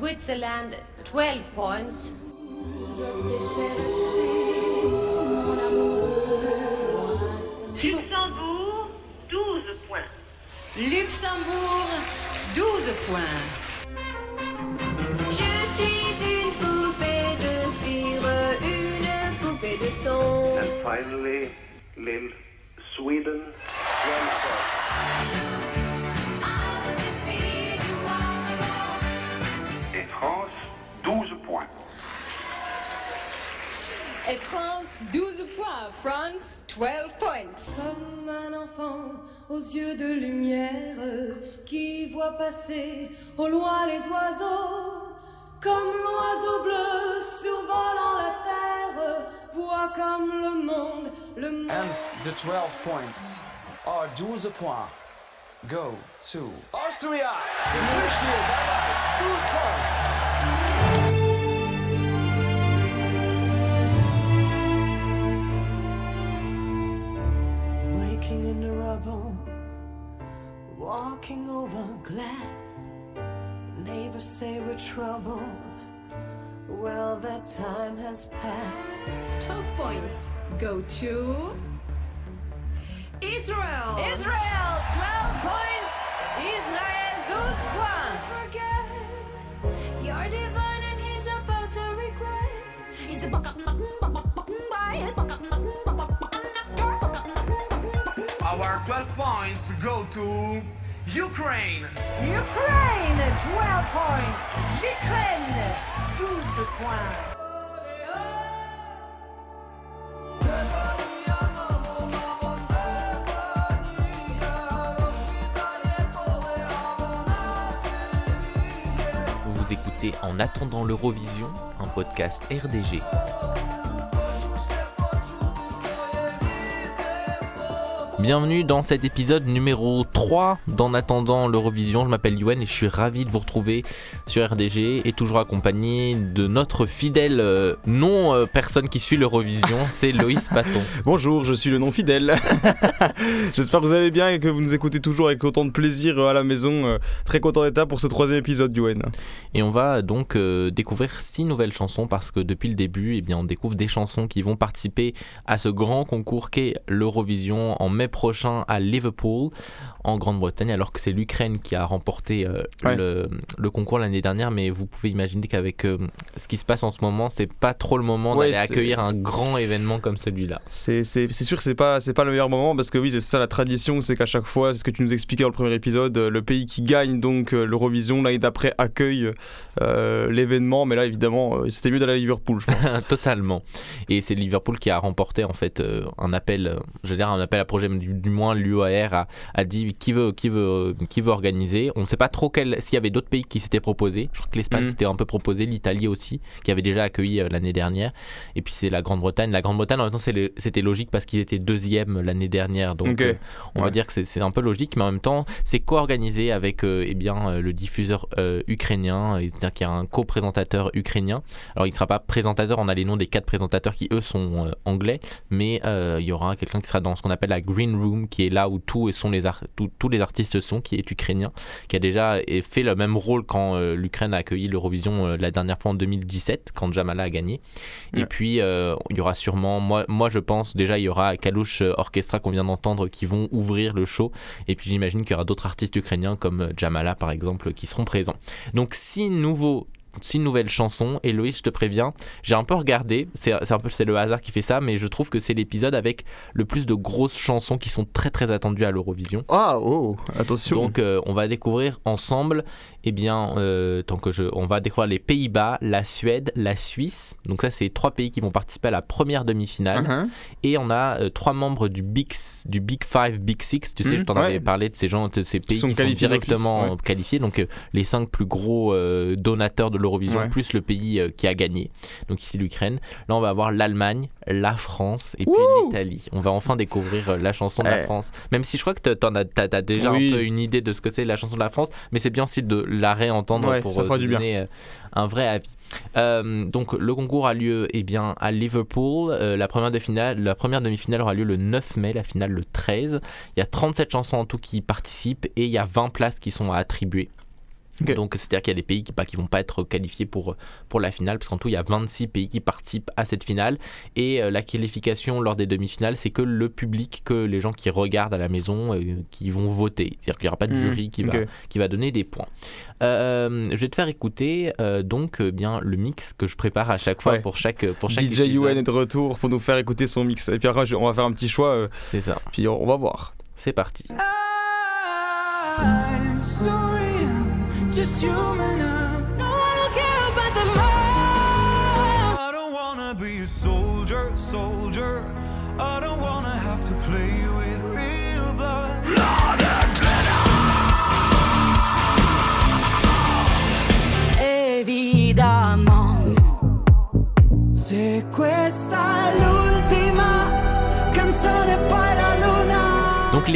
Switzerland, 12 points. Luxembourg, 12 points. Luxembourg, 12 points. Je suis une poupée de cire, une poupée de son. And finally, Lille, Sweden, Et France, 12 points. France, 12 points. Comme un enfant aux yeux de lumière qui voit passer au loin les oiseaux. Comme l'oiseau bleu survolant la terre, voit comme le monde, le monde. And the 12 points are 12 points go to Austria. Bye bye. 12 points. Neighbors say we're trouble. Well, that time has passed. 12 points go to Israel. Israel, 12 points. Israel, 12 points. Forget you're divine and he's about to regret. He's a Our 12 points go to Ukraine. Ukraine, 12 points. L'Ukraine, 12 points. Vous écoutez En attendant l'Eurovision, un podcast RDG. Bienvenue dans cet épisode numéro 3 d'En attendant l'Eurovision. Je m'appelle Yoann et je suis ravi de vous retrouver sur RDG et toujours accompagné de notre fidèle euh, non euh, personne qui suit l'Eurovision, c'est Loïs Paton. Bonjour, je suis le non fidèle. J'espère que vous allez bien et que vous nous écoutez toujours avec autant de plaisir euh, à la maison. Euh, Très content d'être là pour ce troisième épisode du WN. Et on va donc euh, découvrir six nouvelles chansons parce que depuis le début, eh bien, on découvre des chansons qui vont participer à ce grand concours qu'est l'Eurovision en mai prochain à Liverpool, en Grande-Bretagne, alors que c'est l'Ukraine qui a remporté euh, Ouais. le, le concours l'année dernière. Mais vous pouvez imaginer qu'avec euh, ce qui se passe en ce moment, c'est pas trop le moment Ouais, d'aller accueillir un grand événement comme celui-là. C'est sûr que c'est pas, pas le meilleur moment parce que oui, c'est ça la tradition, c'est qu'à chaque fois, c'est ce que tu nous expliquais dans le premier épisode, euh, le pays qui gagne donc l'Eurovision l'année d'après accueille euh, l'événement. Mais là, évidemment, c'était mieux d'aller à Liverpool, je pense. Totalement. Et c'est Liverpool qui a remporté en fait un appel, je veux dire un appel à projet, mais du, du moins l'UAR a, a dit qui veut, qui veut, qui veut organiser. On ne sait pas trop quel, s'il y avait d'autres pays qui s'étaient proposés. Je crois que l'Espagne Mhm. s'était un peu proposé, l'Italie aussi, qui avait déjà accueilli euh, l'année dernière. Et puis c'est la Grande-Bretagne. La Grande-Bretagne en même temps c'était logique parce qu'ils étaient deuxième l'année dernière. Donc euh, on va dire que c'est- c'est un peu logique, mais en même temps c'est co-organisé avec euh, eh bien, euh, le diffuseur euh, ukrainien, et c'est-à-dire qu'il y a un co-présentateur ukrainien. Alors il ne sera pas présentateur, on a les noms des quatre présentateurs qui eux sont euh, anglais, mais euh, il y aura quelqu'un qui sera dans ce qu'on appelle la green room, qui est là où tous sont les ar- tous- les artistes sont, qui est ukrainien, qui a déjà fait le même rôle quand euh, l'Ukraine a accueilli l'Eurovision euh, la dernière fois en 2017, quand Jamala a gagné. Et puis euh, il y aura sûrement, moi, moi je pense déjà il y aura Kalush Orchestra qu'on vient d'entendre qui vont ouvrir le show, et puis j'imagine qu'il y aura d'autres artistes ukrainiens comme Jamala par exemple qui seront présents. Donc six nouveaux six nouvelles chansons et Loïs je te préviens j'ai un peu regardé c'est un peu c'est le hasard qui fait ça mais je trouve que c'est l'épisode avec le plus de grosses chansons qui sont très très attendues à l'Eurovision Ah, oh, attention. donc euh, on va découvrir ensemble eh bien euh, tant que je on va découvrir les Pays-Bas la Suède la Suisse donc ça c'est trois pays qui vont participer à la première demi-finale Mhm. et on a euh, trois membres du Big du Big Five Big Six tu sais je t'en ouais. avais parlé de ces gens de ces pays sont qui sont directement ouais. qualifiés donc les cinq plus gros donateurs de l'Eurovision Ouais. plus le pays euh, qui a gagné donc ici l'Ukraine là on va avoir l'Allemagne la France et puis l'Italie on va enfin découvrir euh, la chanson de la. France même si je crois que t'en as, déjà Oui. un peu une idée de ce que c'est la chanson de la France mais c'est bien aussi de la réentendre Ouais, pour euh, se bien. donner un vrai avis euh, donc le concours a lieu eh bien, à Liverpool. Euh, la première, de finale, la première demi-finale aura lieu le 9 mai, la finale le 13. Il y a 37 chansons en tout qui participent et il y a 20 places qui sont à attribuer. Donc c'est-à-dire qu'il y a des pays qui, bah, qui vont pas être qualifiés pour, pour la finale, parce qu'en tout il y a 26 pays qui participent à cette finale. Et euh, la qualification lors des demi-finales, c'est que le public, que les gens qui regardent à la maison, euh, qui vont voter. C'est-à-dire qu'il n'y aura pas de Mhm. jury qui, va, qui va donner des points. Euh, je vais te faire écouter euh, donc euh, bien le mix que je prépare à chaque fois Ouais. pour chaque pour chaque DJ épisode. UN est de retour pour nous faire écouter son mix. Et puis après, on va faire un petit choix, euh, C'est ça. puis on, on va voir. C'est parti. I'm I'm just human.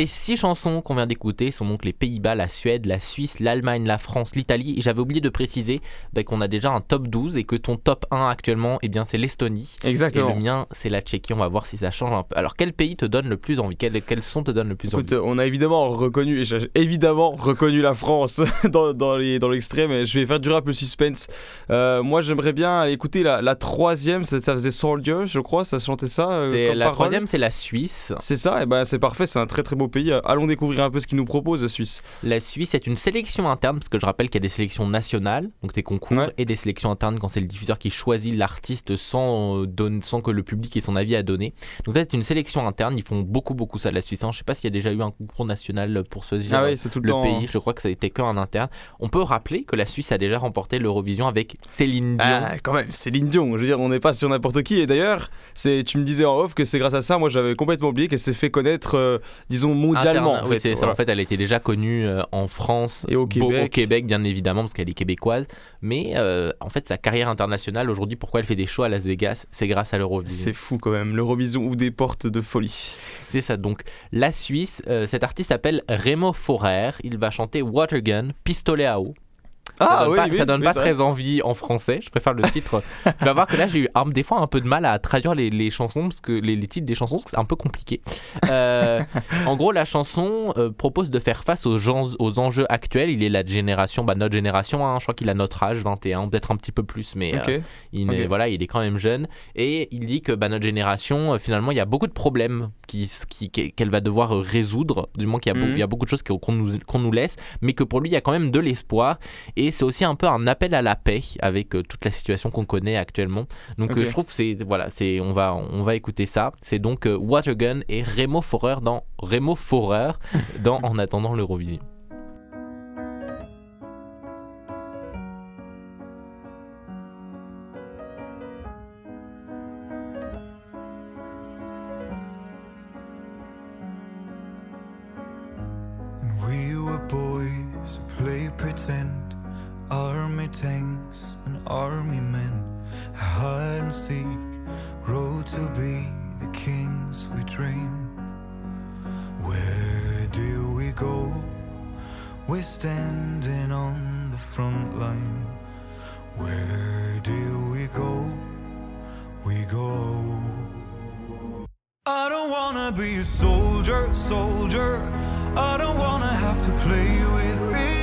Les six chansons qu'on vient d'écouter sont donc les Pays-Bas, la Suède, la Suisse, l'Allemagne, la France, l'Italie. Et j'avais oublié de préciser bah, qu'on a déjà un top 12 et que ton top 1 actuellement, eh bien c'est l'Estonie. Et Exactement. le mien, c'est la Tchéquie. On va voir si ça change un peu. Alors quel pays te donne le plus envie? Quel, quel son te donne le plus Écoute, envie? on a évidemment reconnu, et j'ai évidemment reconnu la France dans, dans les- dans l'extrême, et je vais faire durer un peu le suspense. Euh, moi, j'aimerais bien aller écouter la, la troisième, ça, ça faisait Soldier, je crois, ça chantait ça. euh, comme la parole. troisième, c'est la Suisse. C'est ça, et ben c'est parfait, c'est un très très beau pays. Allons découvrir un peu ce qu'il nous propose, la Suisse. La Suisse est une sélection interne, parce que je rappelle qu'il y a des sélections nationales, donc des concours, Ouais. et des sélections internes quand c'est le diffuseur qui choisit l'artiste sans, euh, donne- sans que le public ait son avis à donner. Donc c'est une sélection interne, ils font beaucoup beaucoup ça, la Suisse. hein. Je sais pas s'il y a déjà eu un concours national pour choisir Ah oui, c'est tout le, le temps. pays, je crois que ça été qu'un interne. On peut rappeler que la Suisse a déjà remporté l'Eurovision avec Céline Dion. Ah, quand même, Céline Dion. Je veux dire, on n'est pas sur n'importe qui. Et d'ailleurs, tu me disais en off que c'est grâce à ça, moi j'avais complètement oublié qu'elle s'est fait connaître, euh, disons, mondialement. En oui, fait. c'est ça. Voilà. En fait, elle était déjà connue euh, en France Et au beau- Québec. au Québec, bien évidemment, parce qu'elle est québécoise. Mais euh, en fait, sa carrière internationale aujourd'hui, pourquoi elle fait des shows à Las Vegas, c'est grâce à l'Eurovision. C'est fou quand même. L'Eurovision ouvre des portes de folie. C'est ça. Donc, la Suisse, euh, cet artiste s'appelle Remo Forer. Il va chanter Watergun, Pistolet à eau. Ça donne pas, ça donne pas très envie en français. Je préfère le titre. tu vas voir que là, j'ai eu un- des fois un peu de mal à traduire les, les chansons, parce que les, les titres des chansons, parce que c'est un peu compliqué. Euh, en gros, la chanson euh, propose de faire face aux, gens, aux enjeux actuels. Il est la génération, bah, notre génération, hein, je crois qu'il a notre âge, 21, peut-être un petit peu plus, mais euh, il, est, voilà, il est quand même jeune. Et il dit que bah, notre génération, finalement, il y a beaucoup de problèmes qui- qu'elle va devoir résoudre. Du moins qu'il y, a Mhm. il y a beaucoup de choses qu'on qu'on nous, qu'on nous laisse, mais que pour lui, il y a quand même de l'espoir. Et c'est aussi un peu un appel à la paix avec euh, toute la situation qu'on connaît actuellement. Donc euh, je trouve que c'est voilà, c'est on va on va écouter ça. C'est donc euh, Watergun et Remo Forer dans Remo Forer dans En attendant l'Eurovision. And we were boys who play pretend, army tanks and army men, hide and seek, grow to be the kings we dream. Where do we go? We're standing on the front line. Where do we go? We go. I don't wanna be a soldier, soldier. I don't wanna have to play with real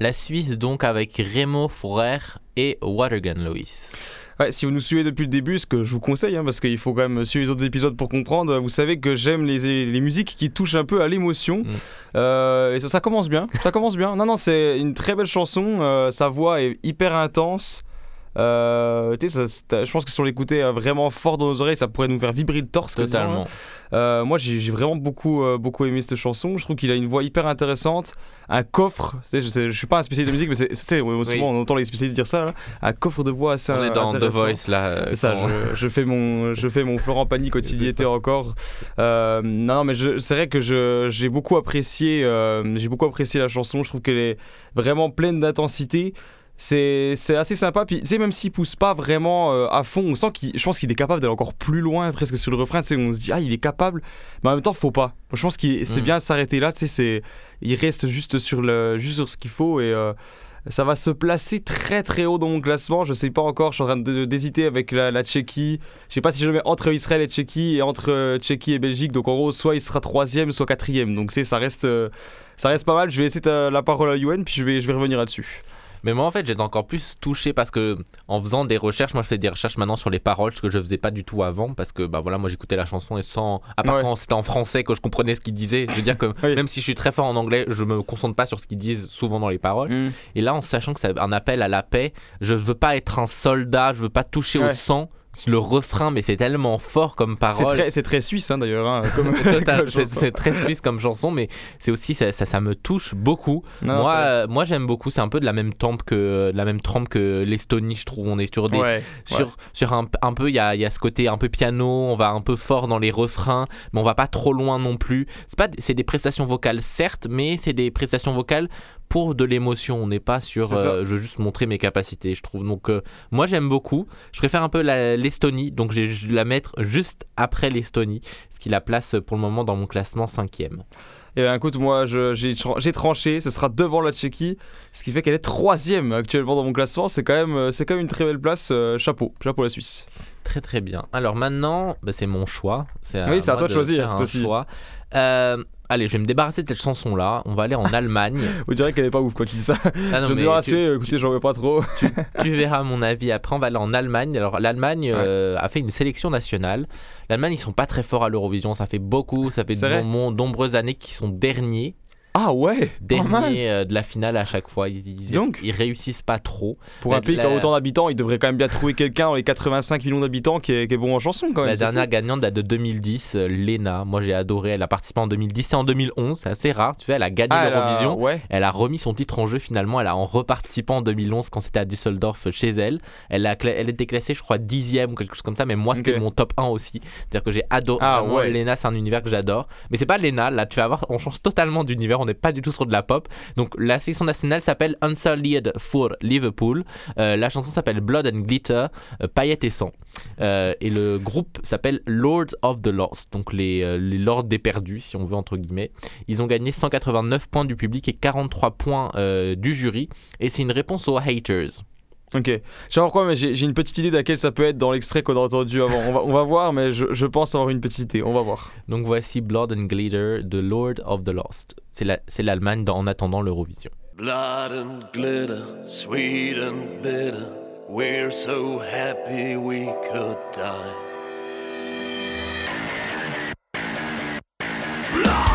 La Suisse donc avec Remo Forer et Watergun Lois. Ouais, si vous nous suivez depuis le début, ce que je vous conseille, hein, parce qu'il faut quand même suivre les autres épisodes pour comprendre, vous savez que j'aime les, les musiques qui touchent un peu à l'émotion. Mm. Euh, et ça, ça commence bien, ça commence bien. Non, non, c'est une très belle chanson, euh, sa voix est hyper intense. Euh, tu sais, ça- ça- je pense que si on l'écoutait euh, vraiment fort dans nos oreilles, ça pourrait nous faire vibrer le torse. quasiment, Totalement. hein. Euh, moi, j'ai vraiment beaucoup, euh, beaucoup aimé cette chanson. Je trouve qu'il a une voix hyper intéressante, un coffre. Tu sais, je, je suis pas un spécialiste de musique, mais c'est, Oui. on entend les spécialistes dire ça. là. Un coffre de voix assez On est dans The. Voice là. euh, ça, je, je fais mon, je fais mon Florent Pagny quand il y était encore. Euh, non, mais c'est vrai que j'ai beaucoup apprécié, euh, j'ai beaucoup apprécié la chanson. Je trouve qu'elle est vraiment pleine d'intensité. C'est, assez sympa. Puis, tu sais, même s'il pousse pas vraiment euh, à fond, on sent qu'il, je pense qu'il est capable d'aller encore plus loin, presque sur le refrain. Tu sais, on se dit, ah, il est capable. Mais en même temps, faut pas. Je pense qu'il c'est Mm. bien de s'arrêter là. Tu sais, c'est, il reste juste sur le, juste sur ce qu'il faut et. euh, ça va se placer très très haut dans mon classement. Je sais pas encore. Je suis en train d'hésiter avec la, la Tchéquie. Je sais pas si je le mets entre Israël et Tchéquie et entre euh, Tchéquie et Belgique. Donc en gros, soit il sera troisième, soit quatrième. Donc c'est ça reste euh, ça reste pas mal. Je vais laisser ta- la parole à Yuen puis je vais je vais revenir là-dessus. Mais moi en fait j'étais encore plus touché parce que en faisant des recherches, moi je fais des recherches maintenant sur les paroles, ce que je faisais pas du tout avant parce que bah voilà moi j'écoutais la chanson et sans à part Ouais. quand c'était en français que je comprenais ce qu'ils disaient. Je veux dire que Oui. même si je suis très fort en anglais, je me concentre pas sur ce qu'ils disent souvent dans les paroles. Et là en sachant que c'est un appel à la paix, je veux pas être un soldat, je veux pas toucher au sang. Le refrain, mais c'est tellement fort comme parole. c'est très suisse hein, d'ailleurs. hein, c'est très suisse comme chanson, mais c'est aussi ça, ça, ça me touche beaucoup. Non, moi, euh, moi j'aime beaucoup. C'est un peu de la même tempe que de la même trempe que l'Estonie, je trouve. On est sur des Ouais, sur ouais. sur un, un peu il y a, y a ce côté un peu piano. On va un peu fort dans les refrains, mais on va pas trop loin non plus. C'est pas c'est des prestations vocales certes, mais c'est des prestations vocales pour de l'émotion. On n'est pas sur euh, je veux juste montrer mes capacités. Je trouve donc euh, moi j'aime beaucoup. Je préfère un peu l'Estonie, donc je vais la mettre juste après l'Estonie, ce qui la place pour le moment dans mon classement cinquième. Et ben écoute, moi j'ai tran- j'ai tranché, ce sera devant la Tchéquie, ce qui fait qu'elle est troisième actuellement dans mon classement. C'est quand même, euh, quand même une très belle place. euh, chapeau, chapeau la Suisse. Très très bien. Alors maintenant, bah, c'est mon choix. Oui, c'est à toi de choisir, c'est aussi. choix. Euh, allez, je vais me débarrasser de cette chanson-là. On va aller en Allemagne. On dirait qu'elle est pas ouf quand tu dis ça. Ah non, je me tu- c'est, euh, écoutez, j'en veux pas trop. tu verras mon avis après. On va aller en Allemagne. Alors l'Allemagne euh, a fait une sélection nationale. L'Allemagne, ils sont pas très forts à l'Eurovision. Ça fait beaucoup, ça fait de nombreuses années qu'ils sont derniers. Ah ouais Oh, mince. euh, de la finale à chaque fois. Ils, ils- Donc ils réussissent pas trop. Pour La- un pays qui a autant d'habitants, il devrait quand même bien trouver quelqu'un dans les 85 millions d'habitants qui est, qui est bon en chanson quand même. La dernière fou. gagnante date de 2010, euh, Lena. Moi j'ai adoré. Elle a participé en 2010 et en 2011. C'est assez rare. Tu sais, elle a gagné Ah, elle a- l'Eurovision. ouais. Elle a remis son titre en jeu finalement. Elle a en reparticipant en 2011 quand c'était à Düsseldorf chez elle. Elle a elle était classée, je crois, dixième ou quelque chose comme ça. Mais moi, c'était mon top 1 aussi. C'est-à-dire que j'ai adoré. Ah, ouais. Lena, c'est un univers que j'adore. Mais c'est pas Lena. Là, tu vas voir, on change totalement d'univers. On n'est pas du tout sur de la pop. Donc la section nationale s'appelle Unsullied for Liverpool. Euh, la chanson s'appelle Blood and Glitter, euh, paillettes et sang. Euh, et le groupe s'appelle Lords of the Lost, donc les, les lords des perdus, si on veut, entre guillemets. Ils ont gagné 189 points du public et 43 points du jury. Et c'est une réponse aux haters. Ok. Je sais pas pourquoi, mais j'ai une petite idée de laquelle ça peut être dans l'extrait qu'on a entendu avant. On va, on va voir, mais je, je pense avoir une petite idée. On va voir. Donc voici Blood and Glitter de Lord of the Lost. C'est la- c'est l'Allemagne en attendant l'Eurovision. Blood and glitter, sweet and bitter. We're so happy we could die. Blood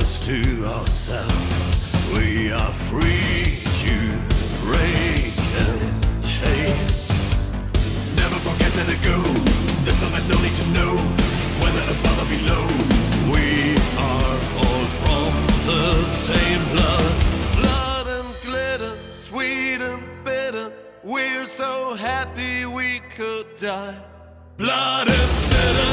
to ourselves. We are free to break and change. Never forget to let go. There's so that no need to know whether above or below. We are all from the same blood. Blood and glitter, sweet and bitter. We're so happy we could die. Blood and glitter,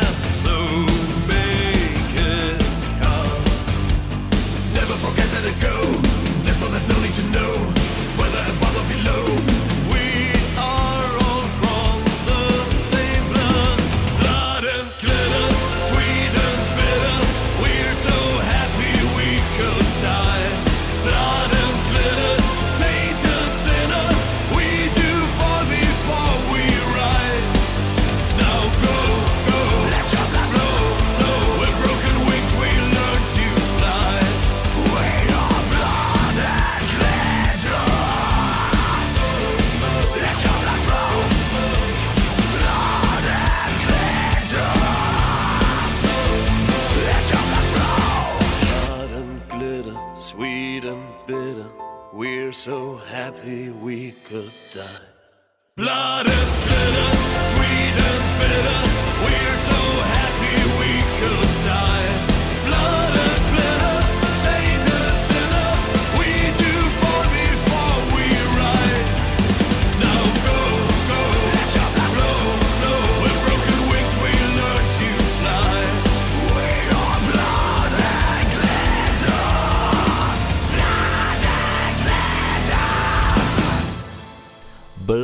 so happy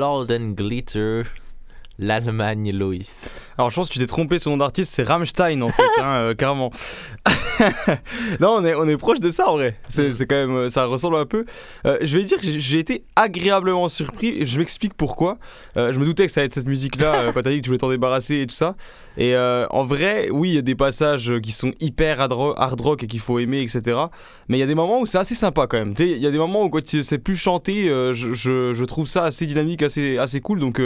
And Glitter, l'Allemagne, Loïs. Alors je pense que tu t'es trompé, son nom d'artiste c'est Rammstein en fait, hein, euh, carrément. non, on est, on est proche de ça en vrai. C'est quand même, euh, ça ressemble un peu. Euh, je vais dire que j'ai- été agréablement surpris. Et je m'explique pourquoi. Euh, je me doutais que ça allait être cette musique-là euh, quand t'as dit que tu voulais t'en débarrasser et tout ça. Et en vrai, oui, il y a des passages qui sont hyper hard ro- hard rock et qu'il faut aimer, etc. Mais il y a des moments où c'est assez sympa quand même. Tu sais, Il y a des moments où quand tu- c'est plus chanté, je, je- je trouve ça assez dynamique, assez, assez cool. Donc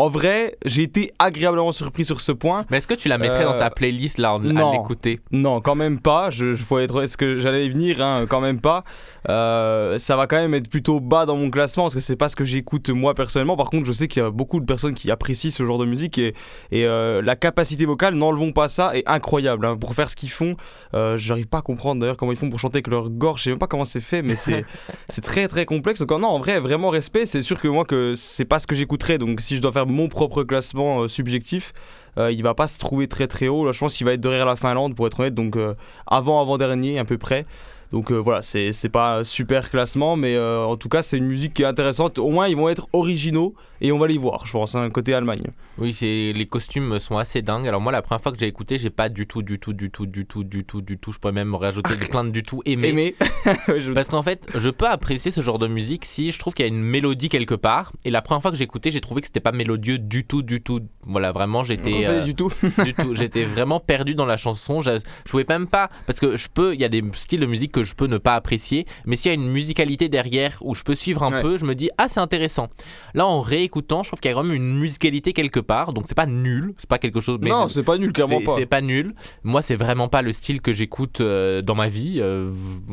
en vrai, j'ai été agréablement surpris sur ce point. Mais est-ce que tu la mettrais dans Euh, ta playlist là en- à non. l'écouter? Non, quand même pas. Je, je- faut être, est-ce que j'allais y venir hein, Quand même pas. Euh, ça va quand même être plutôt bas dans mon classement parce que c'est pas ce que j'écoute moi personnellement. Par contre, je sais qu'il y a beaucoup de personnes qui apprécient ce genre de musique et, et euh, la capacité vocale, n'enlevons pas ça, est incroyable. hein. Pour faire ce qu'ils font, euh, j'arrive pas à comprendre d'ailleurs comment ils font pour chanter avec leur gorge. Je sais même pas comment c'est fait, mais c'est c'est très très complexe. Donc non, en vrai, vraiment respect. C'est sûr que moi que c'est pas ce que j'écouterais. Donc si je dois faire mon propre classement euh, subjectif, euh, il va pas se trouver très très haut. Je pense qu'il va être derrière la Finlande pour être honnête. Donc euh, avant avant dernier à peu près. Donc euh, voilà, c'est c'est pas un super classement, mais euh, en tout cas c'est une musique qui est intéressante. Au moins ils vont être originaux et on va les voir, je pense, un côté Allemagne. Oui, c'est les costumes sont assez dingues. Alors moi, la première fois que j'ai écouté, j'ai pas du tout, du tout, du tout, du tout, du tout, du tout. Je pourrais même rajouter des plein de du tout aimé. Aimé. Parce qu'en fait, je peux apprécier ce genre de musique si je trouve qu'il y a une mélodie quelque part. Et la première fois que j'ai écouté, j'ai trouvé que c'était pas mélodieux du tout, du tout. Voilà, vraiment, j'étais Refais du tout. du tout. J'étais vraiment perdu dans la chanson. Je, je pouvais même pas parce que je peux. Il y a des styles de musique que je peux ne pas apprécier, mais s'il y a une musicalité derrière où je peux suivre un Ouais. peu, je me dis ah c'est intéressant. Là, en réécoutant, je trouve qu'il y a quand même une musicalité quelque part. Donc c'est pas nul, c'est pas quelque chose. mais non, c'est pas nul, clairement pas. C'est pas nul. Moi, c'est vraiment pas le style que j'écoute euh, dans ma vie. euh,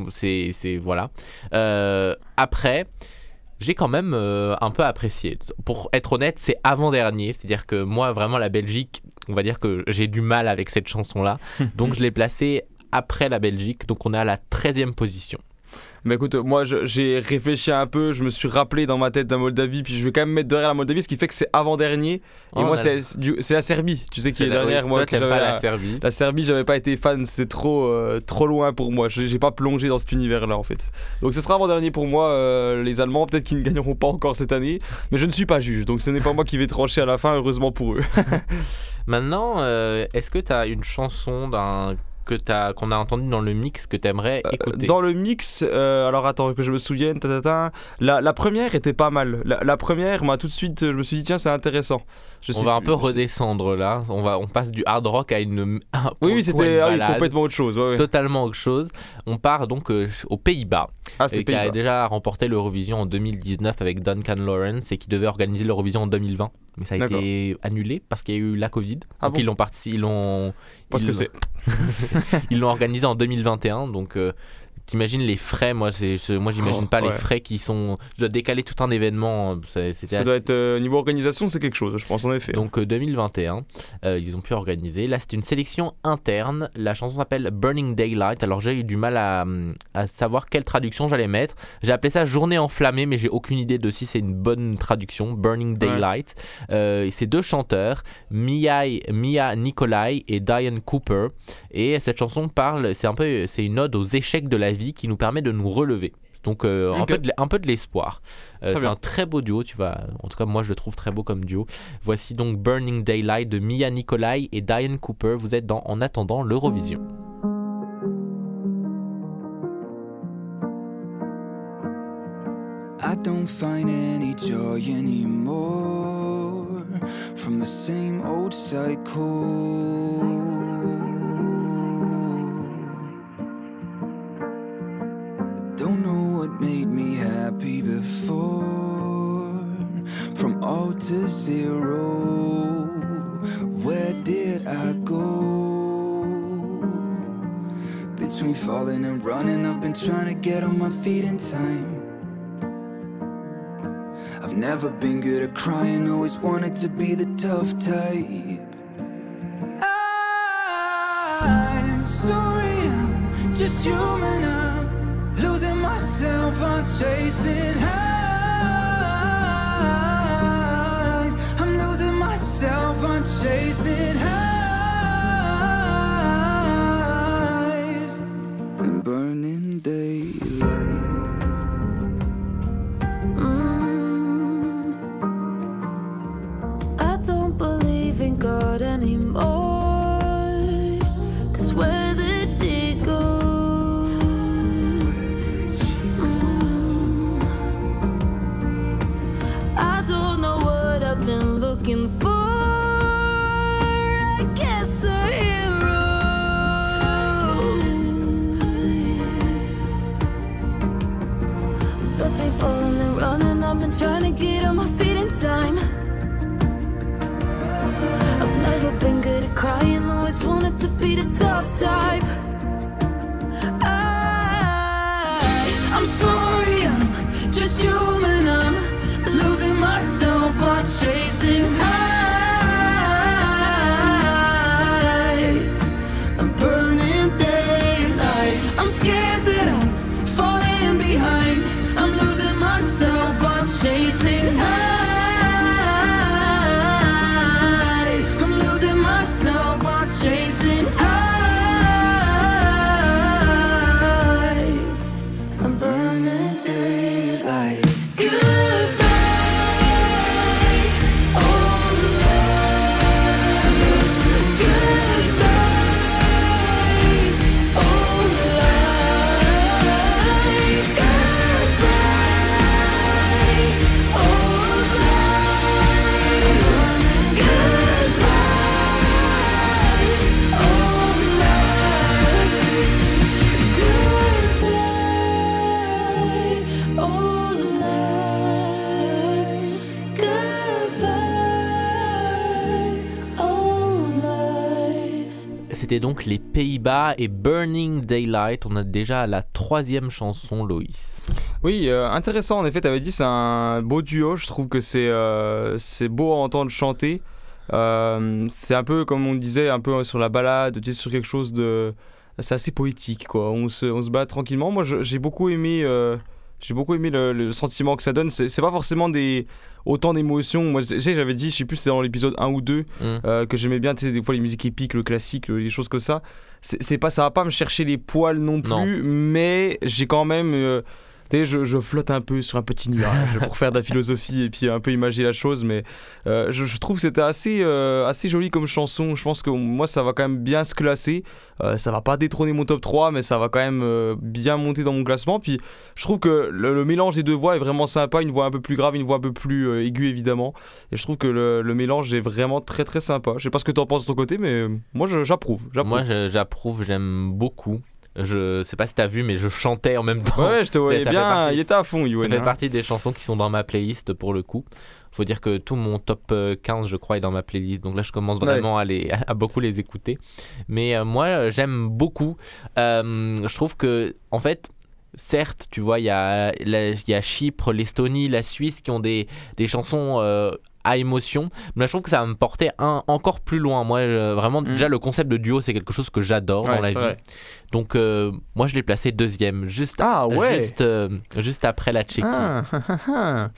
c'est, c'est voilà. Euh, après, j'ai quand même euh, un peu apprécié. Pour être honnête, c'est avant-dernier. C'est-à-dire que moi, vraiment, la Belgique, on va dire que j'ai du mal avec cette chanson-là. donc, je l'ai placée après la Belgique. Donc, on est à la 13e position. Mais écoute, moi j'ai réfléchi un peu, je me suis rappelé dans ma tête la Moldavie, puis je vais quand même mettre derrière la Moldavie, ce qui fait que c'est avant-dernier. Et Oh, moi c'est la Serbie, tu sais, qui est derrière oui, moi. toi, que pas la Serbie. La Serbie, j'avais pas été fan, c'était trop, euh, trop loin pour moi. J'ai pas plongé dans cet univers-là en fait. Donc ce sera avant-dernier pour moi, euh, les Allemands, peut-être qu'ils ne gagneront pas encore cette année, mais je ne suis pas juge, donc ce n'est pas moi qui vais trancher à la fin, heureusement pour eux. Maintenant, euh, est-ce que tu as une chanson d'un que t'as qu'on a entendu dans le mix que tu aimerais écouter Dans le mix, euh, alors attends que je me souvienne, ta, ta, ta, la, la première était pas mal. La, la première, moi tout de suite, je me suis dit tiens c'est intéressant. Je on va un peu sais- redescendre là. On va, on passe du hard rock à une. à- Oui, c'était ah oui, complètement autre chose. ouais, ouais. Totalement autre chose. On part donc euh, aux Pays-Bas. Ah, qui a déjà remporté l'Eurovision en 2019 avec Duncan Lawrence et qui devait organiser l'Eurovision en 2020. Mais ça a été annulé parce qu'il y a eu la Covid. Ah donc bon ils l'ont parti, ils l'ont. Parce ils que l'ont- c'est. ils l'ont organisé en 2021. Donc euh, t'imagines les frais. Moi, moi j'imagine Oh, pas les frais qui sont. Je dois décaler tout un événement. euh, Ça assez- doit être euh, niveau organisation, c'est quelque chose, je pense en effet. Donc euh, 2021, euh, ils ont pu organiser. Là, c'est une sélection interne. La chanson s'appelle Burning Daylight. Alors j'ai eu du mal à, à savoir quelle traduction j'allais mettre. J'ai appelé ça Journée enflammée, mais j'ai aucune idée de si c'est une bonne traduction. Burning Daylight. Euh, c'est deux chanteurs, Mia, Mia Nicolai et Diane Cooper. Et cette chanson parle, c'est un peu, c'est une ode aux échecs de la vie qui nous permet de nous relever. Donc euh, un, peu de, un peu de l'espoir. Euh, c'est bien. un très beau duo, tu vas. En tout cas, moi je le trouve très beau comme duo. Voici donc Burning Daylight de Mia Nicolai et Diane Cooper. Vous êtes dans En attendant l'Eurovision. I don't find any joy anymore from the same old cycle. Happy before. From all to zero, where did I go? Between falling and running, I've been trying to get on my feet in time. I've never been good at crying, always wanted to be the tough type. I'm sorry, I'm just human on chasing highs. I'm losing myself on chasing highs. C'était donc les Pays-Bas et Burning Daylight. On a déjà la troisième chanson, Loïs. Oui, euh, intéressant. En effet, tu avais dit c'est un beau duo. Je trouve que c'est euh, beau à entendre chanter. Euh, c'est un peu comme on disait, un peu sur la balade, tu sais, sur quelque chose de. C'est assez poétique, quoi. On se, on se bat tranquillement. Moi, j'ai beaucoup aimé. J'ai beaucoup aimé le, le sentiment que ça donne. C'est pas forcément des autant d'émotions. Moi, j'avais dit, je sais plus, c'était dans l'épisode 1 ou 2, Mm. euh, que j'aimais bien, tu sais, des fois les musiques épiques, le classique, le- les choses comme ça. C'est c'est pas, ça va pas me chercher les poils non plus, Non. mais j'ai quand même. euh, tu sais, je, je flotte un peu sur un petit nuage pour faire de la philosophie et puis un peu imaginer la chose, mais euh, je, je trouve que c'était assez, euh, assez joli comme chanson. Je pense que moi, ça va quand même bien se classer. Euh, ça va pas détrôner mon top 3, mais ça va quand même euh, bien monter dans mon classement. Puis je trouve que le, le mélange des deux voix est vraiment sympa. Une voix un peu plus grave, une voix un peu plus aiguë, évidemment. Et je trouve que le, le mélange est vraiment très très sympa. Je sais pas ce que tu en penses de ton côté, mais moi, j'approuve. Moi, j'approuve, j'aime beaucoup. Je sais pas si t'as vu, mais je chantais en même temps. Ouais, je te voyais Ça bien. partie- Il était à fond, Ça Yoann. fait hein. partie des chansons qui sont dans ma playlist pour le coup. Faut dire que tout mon top euh, 15, je crois, est dans ma playlist. Donc là, je commence vraiment à, les, à beaucoup les écouter. Mais euh, moi, euh, j'aime beaucoup. Euh, je trouve que, en fait, certes, tu vois, il y y a Chypre, l'Estonie, la Suisse qui ont des, des chansons euh, à émotion. Mais là, je trouve que ça va me porter un, encore plus loin. Moi, euh, vraiment, déjà, le concept de duo, c'est quelque chose que j'adore Mm. Ouais, dans la vie. vrai. Donc, euh, moi, je l'ai placé deuxième, juste, Ah ouais. juste, euh, juste après la Tchéquie. Ah, ah.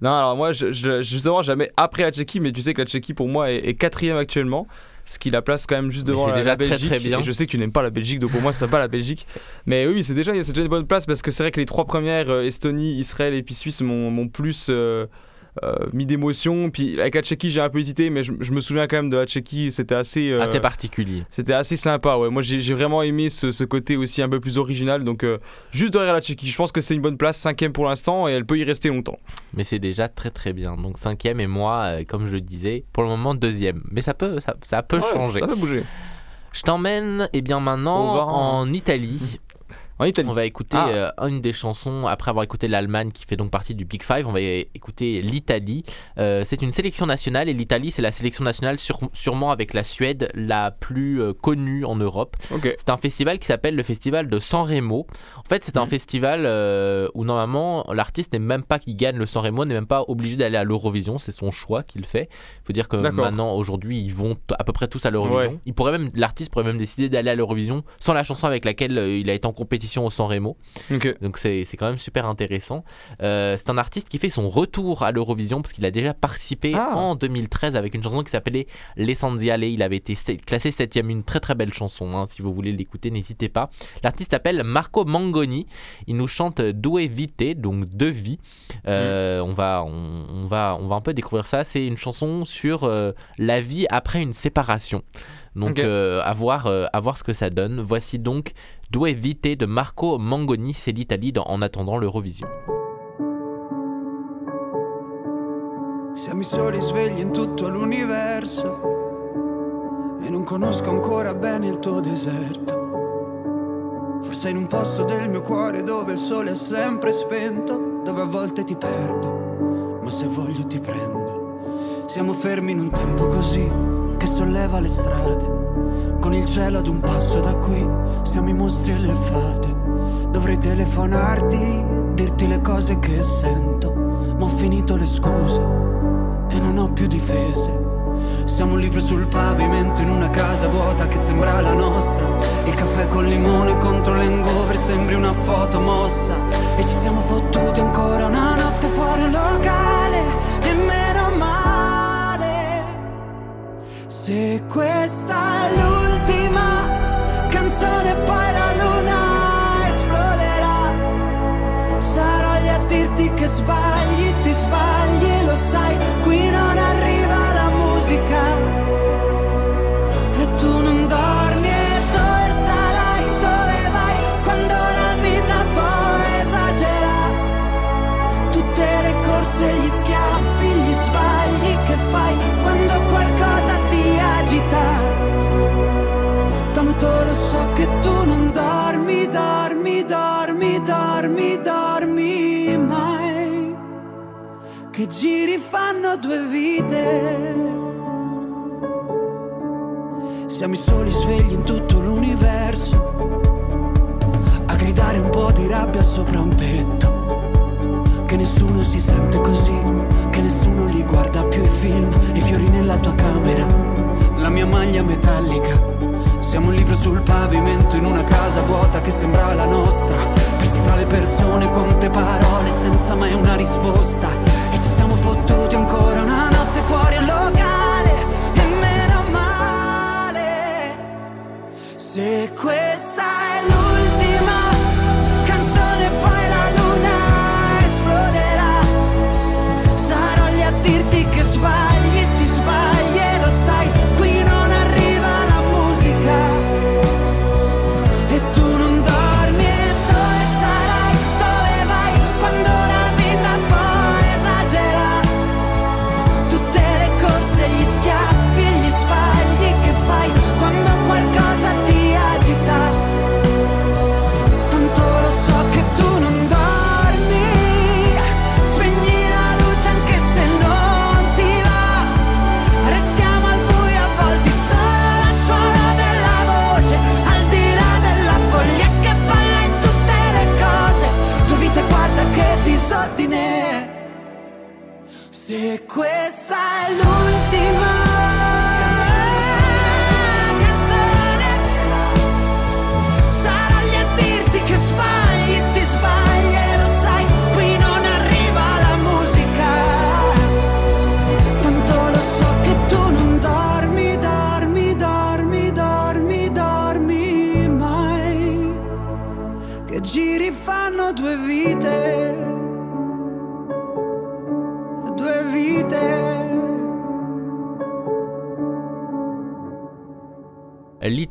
Non, alors moi, je, je- justement, jamais après la Tchéquie, mais tu sais que la Tchéquie pour moi est, est quatrième actuellement, ce qui la place quand même juste devant la, déjà la Belgique. très bien. Et je sais que tu n'aimes pas la Belgique, donc pour moi, ça bat la Belgique. Mais oui, c'est déjà, déjà une bonne place parce que c'est vrai que les trois premières, euh, Estonie, Israël et puis Suisse, m'ont m'ont plus euh, euh, mis d'émotion. Puis avec la Tchéquie, j'ai un peu hésité, mais je, je me souviens quand même de la Tchéquie, c'était assez. euh, Assez particulier. C'était assez sympa, ouais. Moi, j'ai vraiment aimé ce, ce côté aussi un peu plus original. Donc, euh, juste derrière la Tchéquie, je pense que c'est une bonne place, cinquième pour l'instant, et elle peut y rester longtemps. Mais c'est déjà très très bien. Donc cinquième et moi, comme je le disais, pour le moment deuxième. Mais ça peut, ça, ça peut Ouais, changer. Ça peut bouger. Je t'emmène et bien maintenant en Italie. En Italie. On va écouter Ah. euh, une des chansons, après avoir écouté l'Allemagne qui fait donc partie du Big Five, on va écouter l'Italie. Euh, c'est une sélection nationale et l'Italie c'est la sélection nationale sur- sûrement avec la Suède la plus euh, connue en Europe. C'est un festival qui s'appelle le festival de San Remo. En fait Mhm. c'est un festival euh, où normalement l'artiste n'est même pas qui gagne le San Remo, n'est même pas obligé d'aller à l'Eurovision, c'est son choix qu'il fait. Il faut dire que maintenant aujourd'hui ils vont à peu près tous à l'Eurovision. Ouais. Il pourrait même l'artiste pourrait même décider d'aller à l'Eurovision sans la chanson avec laquelle il a été en compétition au San Remo. Donc c'est quand même super intéressant. Euh, c'est un artiste qui fait son retour à l'Eurovision parce qu'il a déjà participé Ah. en 2013 avec une chanson qui s'appelait L'Essenziale. Il avait été classé septième, une très très belle chanson. hein. Si vous voulez l'écouter, n'hésitez pas. L'artiste s'appelle Marco Mangoni. Il nous chante Due Vite, donc deux vies. Euh, on, va, on, on va, on va un peu découvrir ça. C'est une chanson sur euh, la vie après une séparation. Donc euh, à, voir, euh, à voir ce que ça donne. Voici donc Due Vite de Marco Mangoni. C'est l'Italie en attendant l'Eurovision. Siamo i soli svegli in tutto l'universo e non conosco ancora bene il tuo deserto. Forse in un posto del mio cuore dove il sole è sempre spento, dove a volte ti perdo, ma se voglio ti prendo. Siamo fermi in un tempo così che solleva le strade, con il cielo ad un passo da qui, siamo i mostri e le fate. Dovrei telefonarti, dirti le cose che sento, ma ho finito le scuse e non ho più difese. Siamo un libro sul pavimento in una casa vuota che sembra la nostra. Il caffè con limone contro l'hangover sembri una foto mossa. E ci siamo fottuti ancora una notte fuori un locale. Se questa è l'ultima canzone, poi la Che giri fanno due vite. Siamo i soli svegli in tutto l'universo. A gridare un po' di rabbia sopra un tetto. Che nessuno si sente così, che nessuno li guarda più i film, i fiori nella tua camera, la mia maglia metallica. Siamo un libro sul pavimento in una casa vuota che sembra la nostra. Persi tra le persone con te parole senza mai una risposta. E ci siamo fottuti ancora una notte fuori al locale. E meno male. Se questa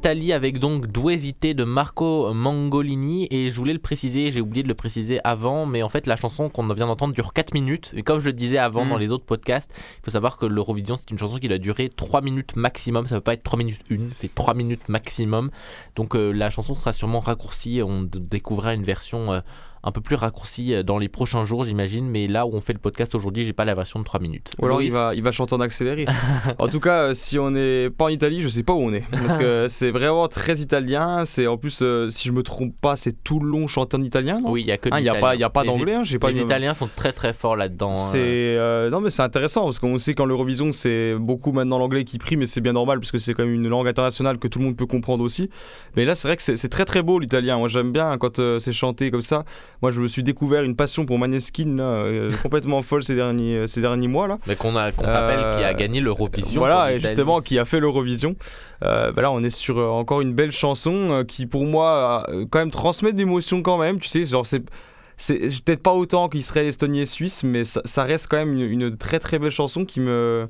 L'Italie avec donc Due Vite de Marco Mangolini et je voulais le préciser, j'ai oublié de le préciser avant, mais en fait la chanson qu'on vient d'entendre dure 4 minutes et comme je le disais avant Mm. dans les autres podcasts, il faut savoir que l'Eurovision c'est une chanson qui doit durer 3 minutes maximum, ça ne peut pas être 3 minutes une, c'est 3 minutes maximum. Donc euh, la chanson sera sûrement raccourcie, on découvrira une version euh, un peu plus raccourcie euh, dans les prochains jours j'imagine, mais là où on fait le podcast aujourd'hui, j'ai pas la version de 3 minutes. Ou alors il va, il va chanter en accéléré. en tout cas, euh, si on n'est pas en Italie, je sais pas où on est. Parce que c'est vraiment très italien. C'est en plus, euh, si je me trompe pas, c'est tout le long chanté en italien, non? Oui, il y a que Ah, il y a pas, il y a pas d'anglais. hein, Les Italiens sont très très forts là-dedans. hein. C'est euh, non mais c'est intéressant parce qu'on sait qu'en l'Eurovision c'est beaucoup maintenant l'anglais qui prime et c'est bien normal parce que c'est quand même une langue internationale que tout le monde peut comprendre aussi. Mais là c'est vrai que c'est c'est très très beau l'italien. Moi j'aime bien quand euh, c'est chanté comme ça. Moi je me suis découvert une passion pour Maneskin là, euh, complètement folle ces derniers ces derniers mois là. Mais qu'on rappelle Euh, qui a gagné l'Eurovision. Voilà, et justement, qui a fait l'Eurovision. Euh, bah là, on est sur euh, encore une belle chanson euh, qui, pour moi, euh, quand même transmet d'émotions quand même. Tu sais, genre, c'est. C'est peut-être pas autant qu'Israël, Estonie et Suisse, mais ça, ça reste quand même une, une très très belle chanson qui me.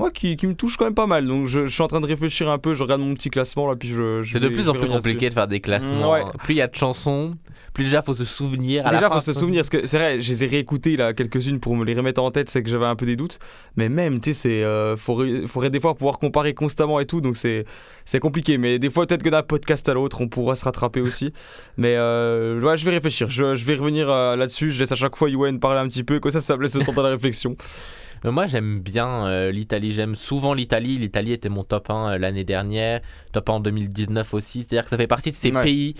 Ouais, qui, qui me touche quand même pas mal. Donc je, je suis en train de réfléchir un peu, je regarde mon petit classement là, puis je. je C'est de plus en plus compliqué de faire des classements. Ouais. Plus il y a de chansons, plus déjà faut se souvenir. À la Déjà, fin, faut se souvenir, parce que c'est vrai, je les ai réécoutées là, quelques-unes pour me les remettre en tête, c'est que j'avais un peu des doutes. Mais même, tu sais, c'est. euh, faudrait, faudrait des fois pouvoir comparer constamment et tout, donc c'est, c'est compliqué. Mais des fois, peut-être que d'un podcast à l'autre, on pourra se rattraper aussi. Mais euh, ouais, je vais réfléchir, je, je vais revenir euh, là-dessus. Je laisse à chaque fois Yoann parler un petit peu, comme ça, ça me laisse le temps à la réflexion. Mais moi j'aime bien euh, l'Italie, j'aime souvent l'Italie. L'Italie était mon top 1 euh, l'année dernière, top 1 en 2019 aussi. C'est-à-dire que ça fait partie de ces Ouais. pays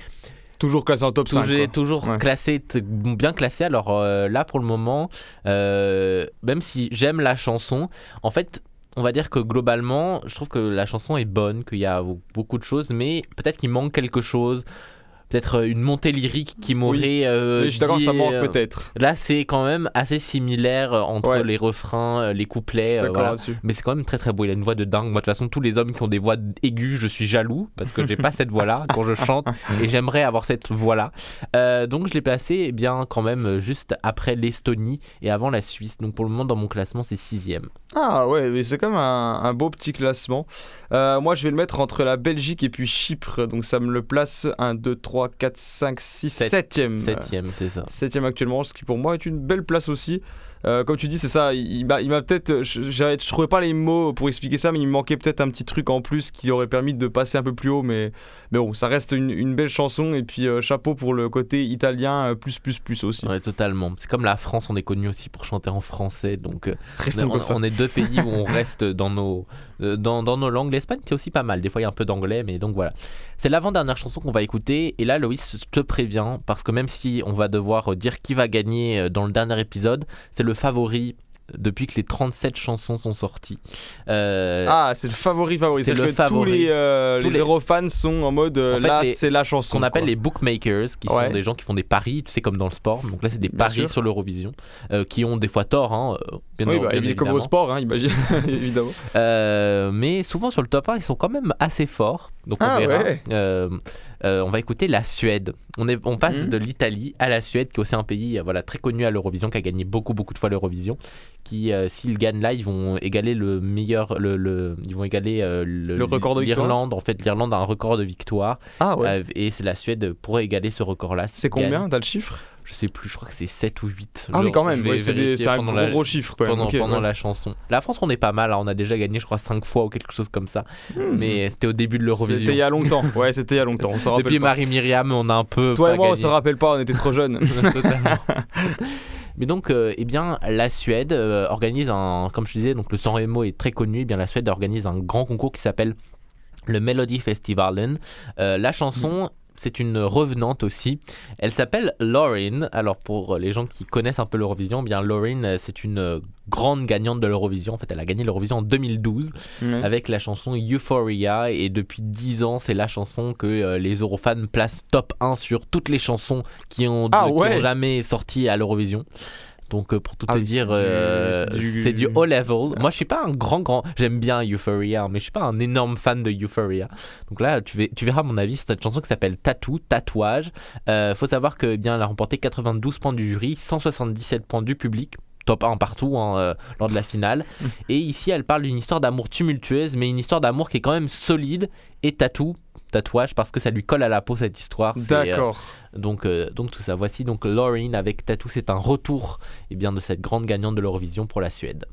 Toujours classé en top 5. toujours, quoi. toujours Ouais. classé, bien classé. Alors euh, là pour le moment, euh, même si j'aime la chanson, en fait. On va dire que globalement, je trouve que la chanson est bonne, qu'il y a beaucoup de choses, mais peut-être qu'il manque quelque chose. Peut-être euh, une montée lyrique qui m'aurait. euh, Oui, je suis d'accord, ça manque euh, peut-être. Là, c'est quand même assez similaire euh, entre Ouais. les refrains, euh, les couplets. euh, voilà. Mais c'est quand même très très beau. Il a une voix de dingue. Moi, de toute façon, tous les hommes qui ont des voix aiguës, je suis jaloux parce que j'ai pas cette voix-là quand je chante et j'aimerais avoir cette voix-là. Euh, donc, je l'ai placé eh bien quand même euh, juste après l'Estonie et avant la Suisse. Donc, pour le moment, dans mon classement, c'est sixième. Ah ouais, mais c'est quand même un, un beau petit classement. Euh, moi, je vais le mettre entre la Belgique et puis Chypre. Donc ça me le place 1, 2, 3, 4, 5, 6, Sept- 7ème. Septième, c'est ça. Septième actuellement, ce qui pour moi est une belle place aussi. Euh, comme tu dis, c'est ça. Il, il m'a peut-être. Je, je trouvais pas les mots pour expliquer ça, mais il me manquait peut-être un petit truc en plus qui aurait permis de passer un peu plus haut. Mais, mais bon, ça reste une, une belle chanson. Et puis euh, chapeau pour le côté italien, euh, plus, plus, plus aussi. Ouais, totalement. C'est comme la France, on est connu aussi pour chanter en français. Donc, Restons on, comme ça. on est deux pays où on reste dans nos, dans, dans nos langues. L'Espagne, c'est aussi pas mal. Des fois, il y a un peu d'anglais, mais donc voilà. C'est l'avant-dernière chanson qu'on va écouter. Et là, Loïs, je te préviens, parce que même si on va devoir dire qui va gagner dans le dernier épisode, c'est le favori depuis que les 37 chansons sont sorties. Euh, Ah, c'est le favori favori. c'est le que favori. tous les, euh, Tous les les- Eurofans sont en mode euh, En fait, là, les- c'est la chanson. qu'on appelle quoi. les bookmakers, qui Ouais. sont des gens qui font des paris, tu sais, comme dans le sport. Donc là, c'est des Bien paris sûr. sur l'Eurovision, euh, qui ont des fois tort, hein, euh, bien, Oui, bien bah, évidemment, comme au sport, hein, imagine, évidemment. Euh, mais souvent sur le top 1, ils sont quand même assez forts. Donc on Ah verra. ouais. Euh, euh, on va écouter la Suède. On, est, on passe Mhm. de l'Italie à la Suède, qui est aussi un pays voilà, très connu à l'Eurovision, qui a gagné beaucoup, beaucoup de fois l'Eurovision. Qui, s'ils gagnent là, ils vont égaler le meilleur. Le, le- ils vont égaler le, Le record de l'Irlande. En fait, l'Irlande a un record de victoire. Ah ouais. Et c'est la Suède pourrait égaler ce record-là. C'est combien T'as le chiffre? Je sais plus, je crois que c'est 7 ou 8. Ah oui, Je- quand même, ouais, c'est un gros, la- gros chiffre, quand même. Pendant, pendant ouais. la chanson. La France, on est pas mal, hein, on a déjà gagné, je crois, 5 fois ou quelque chose comme ça. Mais c'était au début de l'Eurovision. C'était il y a longtemps. Ouais, c'était il y a longtemps. On Depuis. Marie-Myriam, on a un peu. Toi pas et moi, on gagné. s'en rappelle pas, on était trop jeunes. Mais donc, euh, eh bien, la Suède euh, organise un, comme je disais, donc le San Remo est très connu. Eh bien, la Suède organise un grand concours qui s'appelle le Melody Festivalen. Euh, la chanson c'est une revenante aussi. Elle s'appelle Lauren. Alors pour les gens qui connaissent un peu l'Eurovision, eh bien Lauren, euh, c'est une grande gagnante de l'Eurovision. En fait, elle a gagné l'Eurovision en 2012 Ouais. avec la chanson Euphoria. Et depuis 10 ans, c'est la chanson que euh, les Eurofans placent top 1 sur toutes les chansons qui ont, Ah qui ont ouais. jamais sorti à l'Eurovision. Donc euh, pour tout Ah te oui, dire, c'est du- euh, haut level. Moi je suis pas un grand grand, j'aime bien Euphoria, mais je suis pas un énorme fan de Euphoria. Donc là tu, vais, tu verras mon avis sur cette chanson qui s'appelle Tattoo, tatouage. Euh, faut savoir que eh bien elle a remporté 92 points du jury, 177 points du public. Top 1 partout hein, euh, lors de la finale. Et ici, elle parle d'une histoire d'amour tumultueuse, mais une histoire d'amour qui est quand même solide et tatou, tatouage, parce que ça lui colle à la peau cette histoire. Euh, D'accord. donc, euh, donc tout ça. Voici donc Lauren avec Tattoo. C'est un retour eh bien, de cette grande gagnante de l'Eurovision pour la Suède.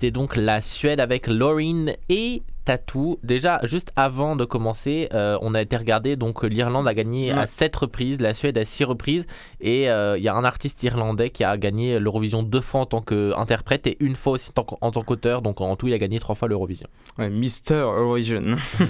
C'était donc la Suède avec Lauren et Tattoo. Déjà, juste avant de commencer, euh, on a été regarder. Donc, l'Irlande a gagné à 7 reprises, la Suède à 6 reprises. Et euh, il y a un artiste irlandais qui a gagné l'Eurovision deux fois en tant qu'interprète et une fois aussi en tant qu'auteur. Donc, en tout, il a gagné trois fois l'Eurovision. Ouais, Mister Eurovision.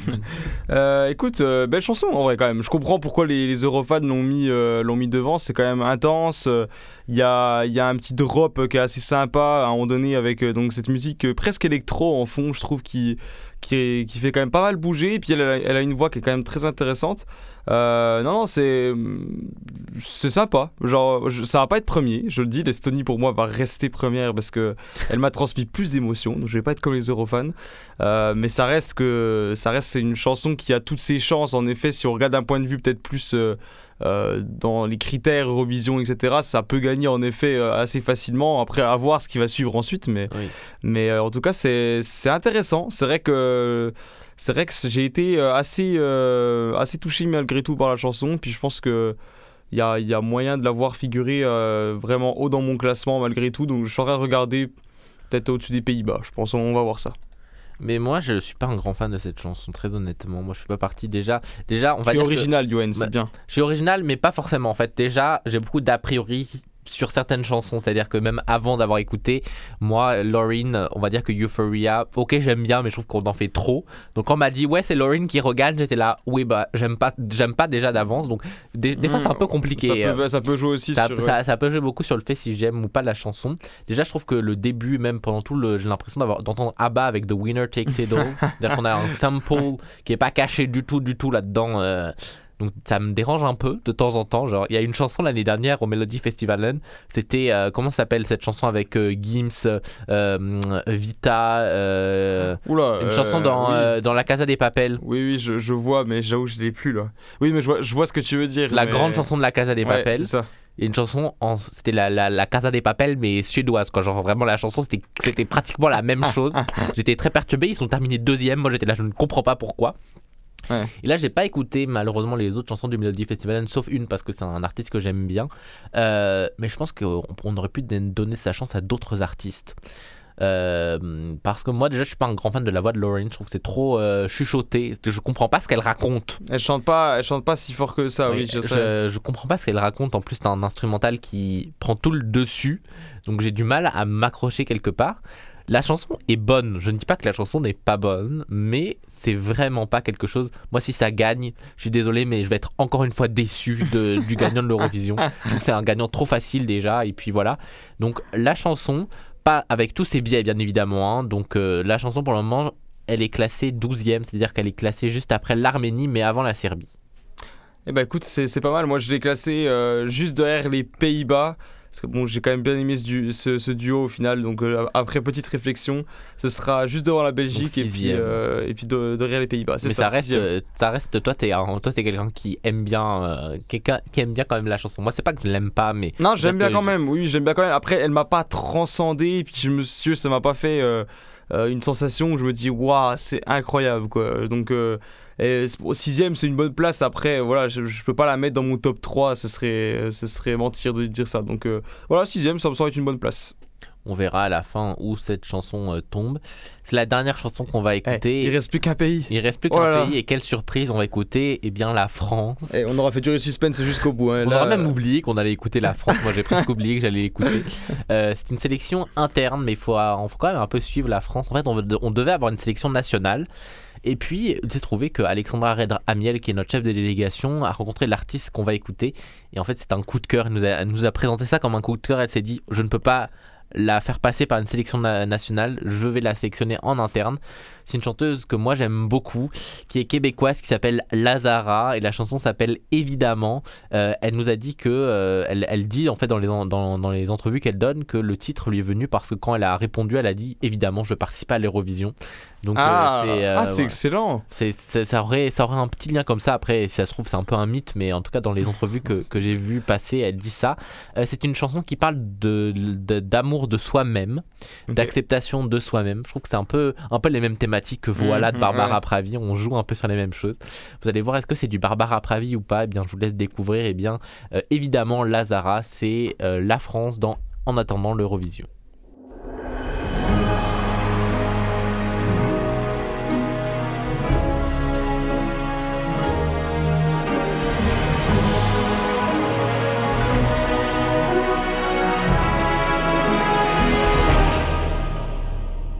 Euh, écoute, euh, belle chanson en vrai quand même. Je comprends pourquoi les, les Eurofans l'ont mis, euh, l'ont mis devant. C'est quand même intense. Euh, Il y, a, y a un petit drop qui est assez sympa à un moment donné avec euh, donc cette musique euh, presque électro en fond, je trouve, qui, qui, fait quand même pas mal bouger. Et puis elle a une voix qui est quand même très intéressante. Euh, non, non, c'est c'est sympa. Genre, je- ça va pas être premier. Je le dis, l'Estonie pour moi va rester première parce que elle m'a transmis plus d'émotions. Donc je vais pas être comme les Eurofans. Euh, mais ça reste que ça reste c'est une chanson qui a toutes ses chances. En effet, si on regarde d'un point de vue peut-être plus euh, euh, dans les critères Eurovision, etc., ça peut gagner en effet euh, assez facilement. Après, à voir ce qui va suivre ensuite. Mais, Oui. mais euh, en tout cas, c'est intéressant. C'est vrai que, c'est vrai que j'ai été assez, euh, assez touché malgré tout par la chanson. Puis je pense que. Il y a, y a moyen de la voir figurer euh, vraiment haut dans mon classement malgré tout. Donc je serais regarder peut-être au-dessus des Pays-Bas. Je pense on va voir ça. Mais moi, je suis pas un grand fan de cette chanson, très honnêtement. Moi, je fais pas partie déjà. Déjà, on va Tu es dire que- original, Yoann, c'est Bah, bien. Je suis original, mais pas forcément. En fait, déjà, j'ai beaucoup d'a priori sur certaines chansons. C'est-à-dire que même avant d'avoir écouté, moi, Lauryn, on va dire que Euphoria, ok, j'aime bien, mais je trouve qu'on en fait trop. Donc, quand on m'a dit, ouais, c'est Lauryn qui regagne, j'étais là, oui, bah, j'aime pas, j'aime pas déjà d'avance. Donc, des, des fois, c'est un peu compliqué. Ça Euh, peut, ça peut jouer aussi ça, sur. ça- ça peut jouer beaucoup sur le fait si j'aime ou pas la chanson. Déjà, je trouve que le début, même pendant tout le. J'ai l'impression d'avoir- d'entendre ABBA avec The Winner Takes It All. C'est-à-dire qu'on a un sample qui est pas caché du tout, du tout là-dedans. euh, donc ça me dérange un peu de temps en temps. Genre, il y a une chanson l'année dernière au Melody Festivalen. C'était. euh, comment s'appelle cette chanson avec euh, Gims, euh, Vita euh, Oula, Une chanson dans, oui. dans La Casa des Papel. Oui, oui, je, je vois, mais j'avoue, je l'ai plus là. Oui, mais je vois, je vois ce que tu veux dire. La mais- grande chanson de La Casa des Ouais, Papel. c'est ça. Une chanson, en- c'était la, la, la Casa des Papel, mais suédoise, quoi. Genre vraiment la chanson, c'était, c'était pratiquement la même chose. J'étais très perturbé, ils sont terminés deuxième. Moi j'étais là, je ne comprends pas pourquoi. Ouais. Et là, j'ai pas écouté malheureusement les autres chansons du Melody Festival, sauf une parce que c'est un artiste que j'aime bien. Euh, mais je pense qu'on on aurait pu don- donner sa chance à d'autres artistes. Euh, parce que moi déjà je suis pas un grand fan de la voix de Lauren je trouve que c'est trop euh, chuchoté je comprends pas ce qu'elle raconte Elle chante pas, elle chante pas si fort que ça, oui, je sais. je, je comprends pas ce qu'elle raconte. En plus, c'est un instrumental qui prend tout le dessus. Donc j'ai du mal à m'accrocher quelque part. La chanson est bonne. Je ne dis pas que la chanson n'est pas bonne, mais c'est vraiment pas quelque chose. Moi, si ça gagne, je suis désolé, mais je vais être encore une fois déçu de- du gagnant de l'Eurovision. C'est un gagnant trop facile déjà. Et puis voilà. Donc la chanson, pas avec tous ses biais, bien évidemment. hein. Donc euh, la chanson, pour le moment, elle est classée 12e, c'est-à-dire qu'elle est classée juste après l'Arménie, mais avant la Serbie. Eh ben écoute, c'est c'est pas mal. Moi, je l'ai classé euh, juste derrière les Pays-Bas. Parce que bon, j'ai quand même bien aimé ce, du- ce- ce duo au final. Donc euh, après petite réflexion, ce sera juste devant la Belgique et puis, euh, et puis de- derrière les Pays-Bas. Mais ça, ça reste, sixième. euh, ça reste, toi, t'es, toi, t'es quelqu'un qui aime bien, euh, quelqu'un qui aime bien quand même la chanson. Moi, c'est pas que je l'aime pas, mais Non, j'aime bien quand même. Oui, j'aime bien quand même. Après, elle m'a pas transcendé. Et puis, je me suis, ça m'a pas fait une sensation où je me dis, waouh, c'est incroyable, quoi. Donc, et au sixième, c'est une bonne place. Après, voilà, je, je peux pas la mettre dans mon top 3. Ce serait, ce serait mentir de dire ça. Donc, euh, voilà, sixième, ça me semble être une bonne place. on verra à la fin où cette chanson euh, tombe. C'est la dernière chanson qu'on va écouter. Eh, il reste plus qu'un pays. Il reste plus qu'un pays et quelle surprise on va écouter Eh bien la France. Et on aura fait durer le suspense jusqu'au bout. hein. On Là, aura même oublié qu'on allait écouter la France. Moi, j'ai presque oublié que j'allais l'écouter. Euh, c'est une sélection interne, mais il faut, euh, faut quand même un peu suivre la France. En fait, on devait avoir une sélection nationale. Et puis, il s'est trouvé que Alexandra Amiel, qui est notre chef de délégation, a rencontré l'artiste qu'on va écouter. Et en fait, c'est un coup de cœur. Elle nous, a, présenté ça comme un coup de cœur. Elle s'est dit Je ne peux pas la faire passer par une sélection na- nationale, je vais la sélectionner en interne. C'est une chanteuse que moi j'aime beaucoup, qui est québécoise, qui s'appelle Lazara, et la chanson s'appelle Évidemment. Euh, elle nous a dit que, euh, elle, elle dit en fait dans les, dans, dans les entrevues qu'elle donne que le titre lui est venu parce que quand elle a répondu, elle a dit Évidemment, je participe à l'Eurovision. Donc euh, Ah, c'est euh, ah, voilà. excellent. C'est- ça, aurait, ça aurait un petit lien comme ça. Après, si ça se trouve, c'est un peu un mythe, mais en tout cas, dans les entrevues que, que j'ai vues passer, elle dit ça. Euh, c'est une chanson qui parle de, d'amour de soi-même, d'acceptation de soi-même. Je trouve que c'est un peu, un peu les mêmes thématiques que Voilà de Mhm, Barbara ouais. Pravi. On joue un peu sur les mêmes choses. Vous allez voir, est-ce que c'est du Barbara Pravi ou pas? Eh bien, je vous laisse découvrir. Eh bien, euh, évidemment, Lazara, c'est euh, la France dans En attendant l'Eurovision.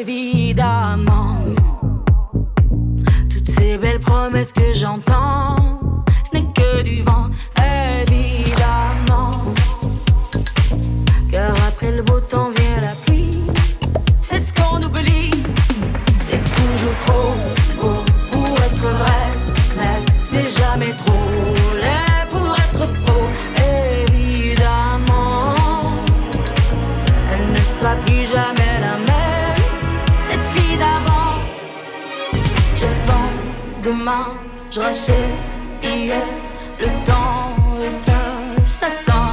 Évidemment, toutes ces belles promesses que j'entends. Je rachète hier, le temps est assassin.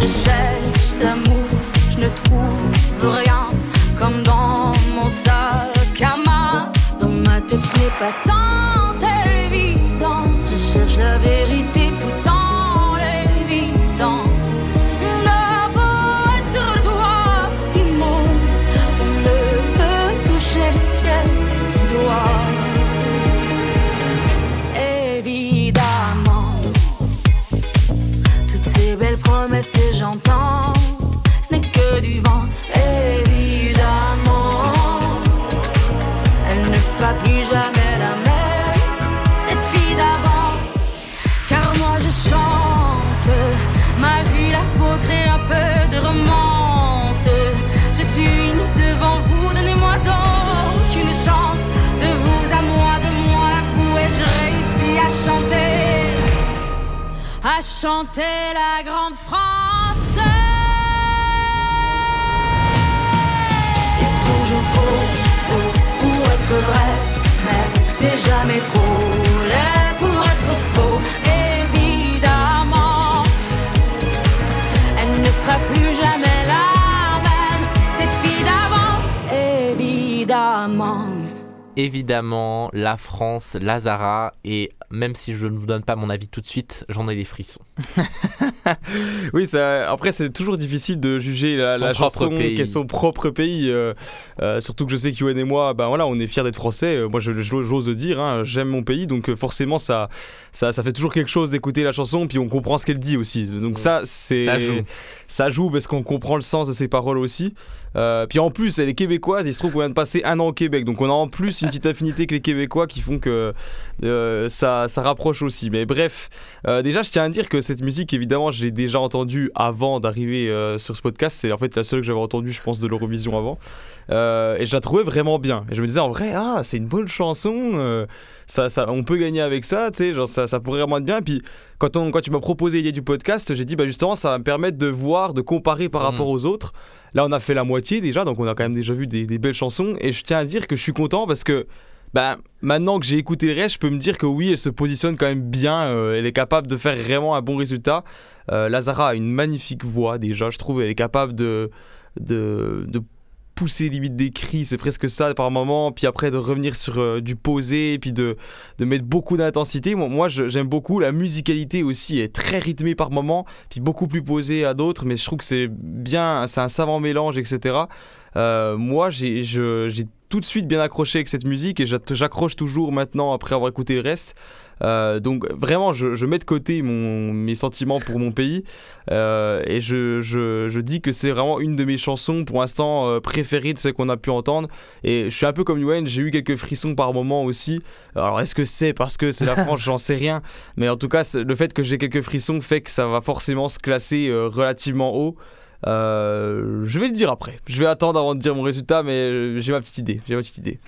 Je cherche l'amour, je ne trouve rien comme dans mon sac à main. Dans ma tête, ce n'est pas tant évident. Je cherche la vérité France, Lazara, et même si je ne vous donne pas mon avis tout de suite, j'en ai des frissons. Oui, ça, après, c'est toujours difficile de juger la, la chanson qui est son propre pays. euh, euh, surtout que je sais que Yoann et moi, ben voilà, on est fiers d'être français. Euh, moi, je, je- j'ose le dire, hein, j'aime mon pays. Donc, forcément, ça, ça, ça fait toujours quelque chose d'écouter la chanson. Puis, on comprend ce qu'elle dit aussi. Donc, ça, c'est. Ça joue. Ça joue parce qu'on comprend le sens de ses paroles aussi. Euh, puis, en plus, elle est québécoise. Il se trouve qu'on vient de passer un an au Québec. Donc, on a en plus une petite affinité avec les Québécois qui font que euh, ça, ça rapproche aussi. Mais bref, euh, déjà, je tiens à dire que cette musique, évidemment, je l'ai déjà entendue avant d'arriver euh, sur ce podcast. C'est en fait la seule que j'avais entendue, je pense, de l'Eurovision avant. Euh, et je la trouvais vraiment bien. Et je me disais, en vrai, ah, c'est une bonne chanson. ça, ça, on peut gagner avec ça, tu sais, genre, ça, ça pourrait vraiment être bien. Puis quand, on, quand tu m'as proposé l'idée du podcast, j'ai dit, bah, justement, ça va me permettre de voir, de comparer par Mm. rapport aux autres. Là, on a fait la moitié déjà, donc on a quand même déjà vu des, des belles chansons. Et je tiens à dire que je suis content parce que bah, maintenant que j'ai écouté le reste, je peux me dire que oui, elle se positionne quand même bien. euh, elle est capable de faire vraiment un bon résultat. Euh, Lazara a une magnifique voix déjà, je trouve. Elle est capable de, de, de pousser limite des cris, c'est presque ça par moment. Puis après de revenir sur euh, du posé, puis de, de mettre beaucoup d'intensité. Moi, j'aime beaucoup. La musicalité aussi est très rythmée par moment, puis beaucoup plus posée à d'autres. Mais je trouve que c'est bien, c'est un savant mélange, etc. Moi, j'ai tout de suite bien accroché avec cette musique et j'accroche toujours maintenant après avoir écouté le reste. Euh, donc vraiment, je, je mets de côté mon, mes sentiments pour mon pays euh, et je, je, je dis que c'est vraiment une de mes chansons pour l'instant euh, préférées de celles qu'on a pu entendre. Et je suis un peu comme Yuan, j'ai eu quelques frissons par moment aussi. Alors est-ce que c'est parce que c'est la France? J'en sais rien. Mais en tout cas, le fait que j'ai quelques frissons fait que ça va forcément se classer relativement haut. Euh, je vais le dire après. Je vais attendre avant de dire mon résultat, mais euh, j'ai ma petite idée. J'ai ma petite idée.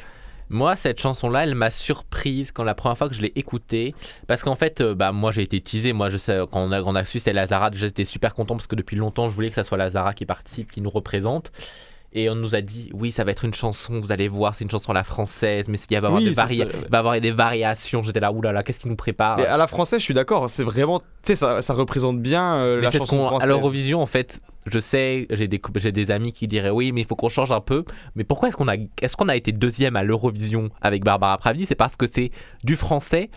Moi, cette chanson-là, elle m'a surprise quand la première fois que je l'ai écoutée. Parce qu'en fait, euh, bah, moi, j'ai été teasé. Moi, je sais, quand on a, on a su c'était Lazara, j'étais super content parce que depuis longtemps, je voulais que ça soit Lazara qui participe, qui nous représente. Et on nous a dit, oui, ça va être une chanson, vous allez voir, c'est une chanson à la française, mais il va y avoir, Oui, des, va avoir des variations. J'étais là, oulala, qu'est-ce qui nous prépare? À la française, je suis d'accord. C'est vraiment, tu sais, ça, ça représente bien euh, la ce chanson française. À l'Eurovision, en fait, je sais, j'ai des, j'ai des amis qui diraient oui, mais il faut qu'on change un peu. Mais pourquoi est-ce qu'on a, est-ce qu'on a été deuxième à l'Eurovision avec Barbara Pravi? C'est parce que c'est du français,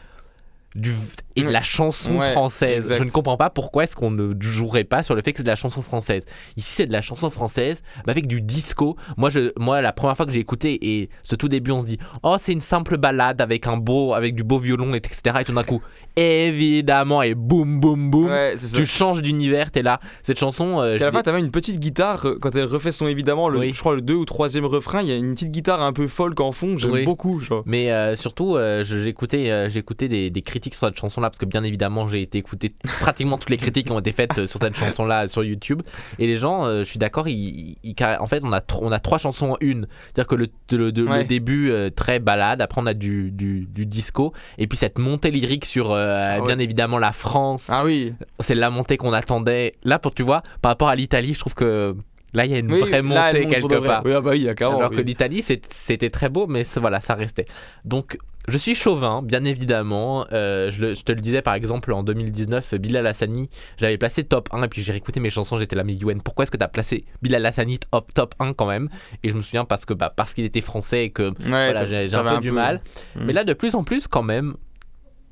du, et de la chanson Ouais, française. exact. Je ne comprends pas pourquoi est-ce qu'on ne jouerait pas sur le fait que c'est de la chanson française. Ici, c'est de la chanson française mais avec du disco. Moi, je, moi, la première fois que j'ai écouté et ce tout début, on se dit, oh, c'est une simple balade avec un beau, avec du beau violon, etc. Et tout d'un coup, évidemment, et boum, boum, boum, Ouais, c'est tu changes d'univers. T'es là. Cette chanson, euh, à la fin, t'avais une petite guitare euh, quand elle refait son évidemment, le, Oui. je crois le deux ou troisième refrain. Il y a une petite guitare un peu folk en fond. J'aime Oui. beaucoup. Genre. Mais euh, surtout, euh, écouté, euh, écouté des, des critiques sur cette chanson-là, parce que bien évidemment, j'ai été écouter pratiquement toutes les critiques qui ont été faites sur cette chanson-là sur YouTube. Et les gens, je suis d'accord, ils, ils- en fait, on a, on a trois chansons en une. C'est-à-dire que le, le- le- le Ouais. début, très balade, après on a du, du, du disco, et puis cette montée lyrique sur, euh, bien évidemment, la France. Ah oui. C'est la montée qu'on attendait. Là, pour tu vois, par rapport à l'Italie, je trouve que. Là, il y a une Oui, vraie là, montée quelque part. Oui, ah bah oui, il y a carrément, Alors que l'Italie, c'était très beau, mais voilà, ça restait. Donc, je suis chauvin, bien évidemment. Euh, je, le- je te le disais, par exemple, en 2019, Bilal Hassani, j'avais placé top 1, et puis j'ai réécouté mes chansons, j'étais là, mais Yuen, pourquoi est-ce que tu as placé Bilal Hassani top, top 1 quand même? Et je me souviens parce que bah, parce qu'il était français et que voilà, t'as- j'ai un peu du mal. Mm. Mais là, de plus en plus, quand même,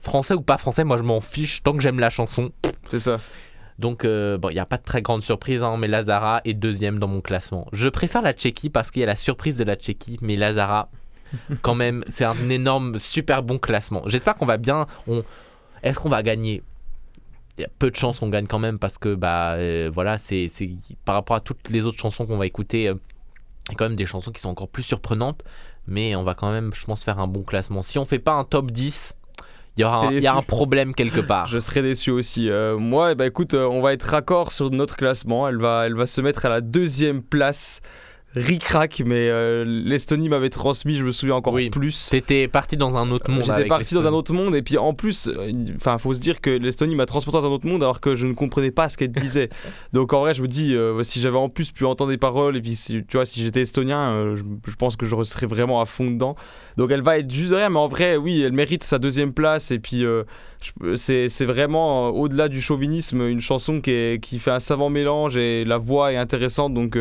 français ou pas français, moi je m'en fiche, tant que j'aime la chanson. C'est ça. Donc, euh, bon, il n'y a pas de très grande surprise, hein, mais Lazara est deuxième dans mon classement. Je préfère la Tchéquie parce qu'il y a la surprise de la Tchéquie, mais Lazara, quand même, c'est un énorme, super bon classement. J'espère qu'on va bien. On... Est-ce qu'on va gagner? Il y a peu de chances qu'on gagne quand même parce que, bah, euh, voilà, c'est c'est- par rapport à toutes les autres chansons qu'on va écouter, euh, il y a quand même des chansons qui sont encore plus surprenantes, mais on va quand même, je pense, faire un bon classement. Si on fait pas un top 10, il y, aura un, T'es il y a un problème quelque part. Je serais déçu aussi. Euh, moi, eh ben, écoute, euh, on va être raccord sur notre classement. Elle va, elle va se mettre à la deuxième place. Ric-rac, mais euh, l'Estonie m'avait transmis, je me souviens encore plus. T'étais parti dans un autre monde. J'étais parti dans un autre monde et puis en plus, euh, enfin, faut se dire que l'Estonie m'a transporté dans un autre monde alors que je ne comprenais pas ce qu'elle disait. Donc en vrai, je me dis, euh, si j'avais en plus pu entendre des paroles et puis si, tu vois, si j'étais estonien, euh, je, je pense que je serais vraiment à fond dedans. Donc elle va être juste derrière, mais en vrai, oui, elle mérite sa deuxième place et puis c'est vraiment au-delà du chauvinisme, une chanson qui, est- qui fait un savant mélange et la voix est intéressante. Donc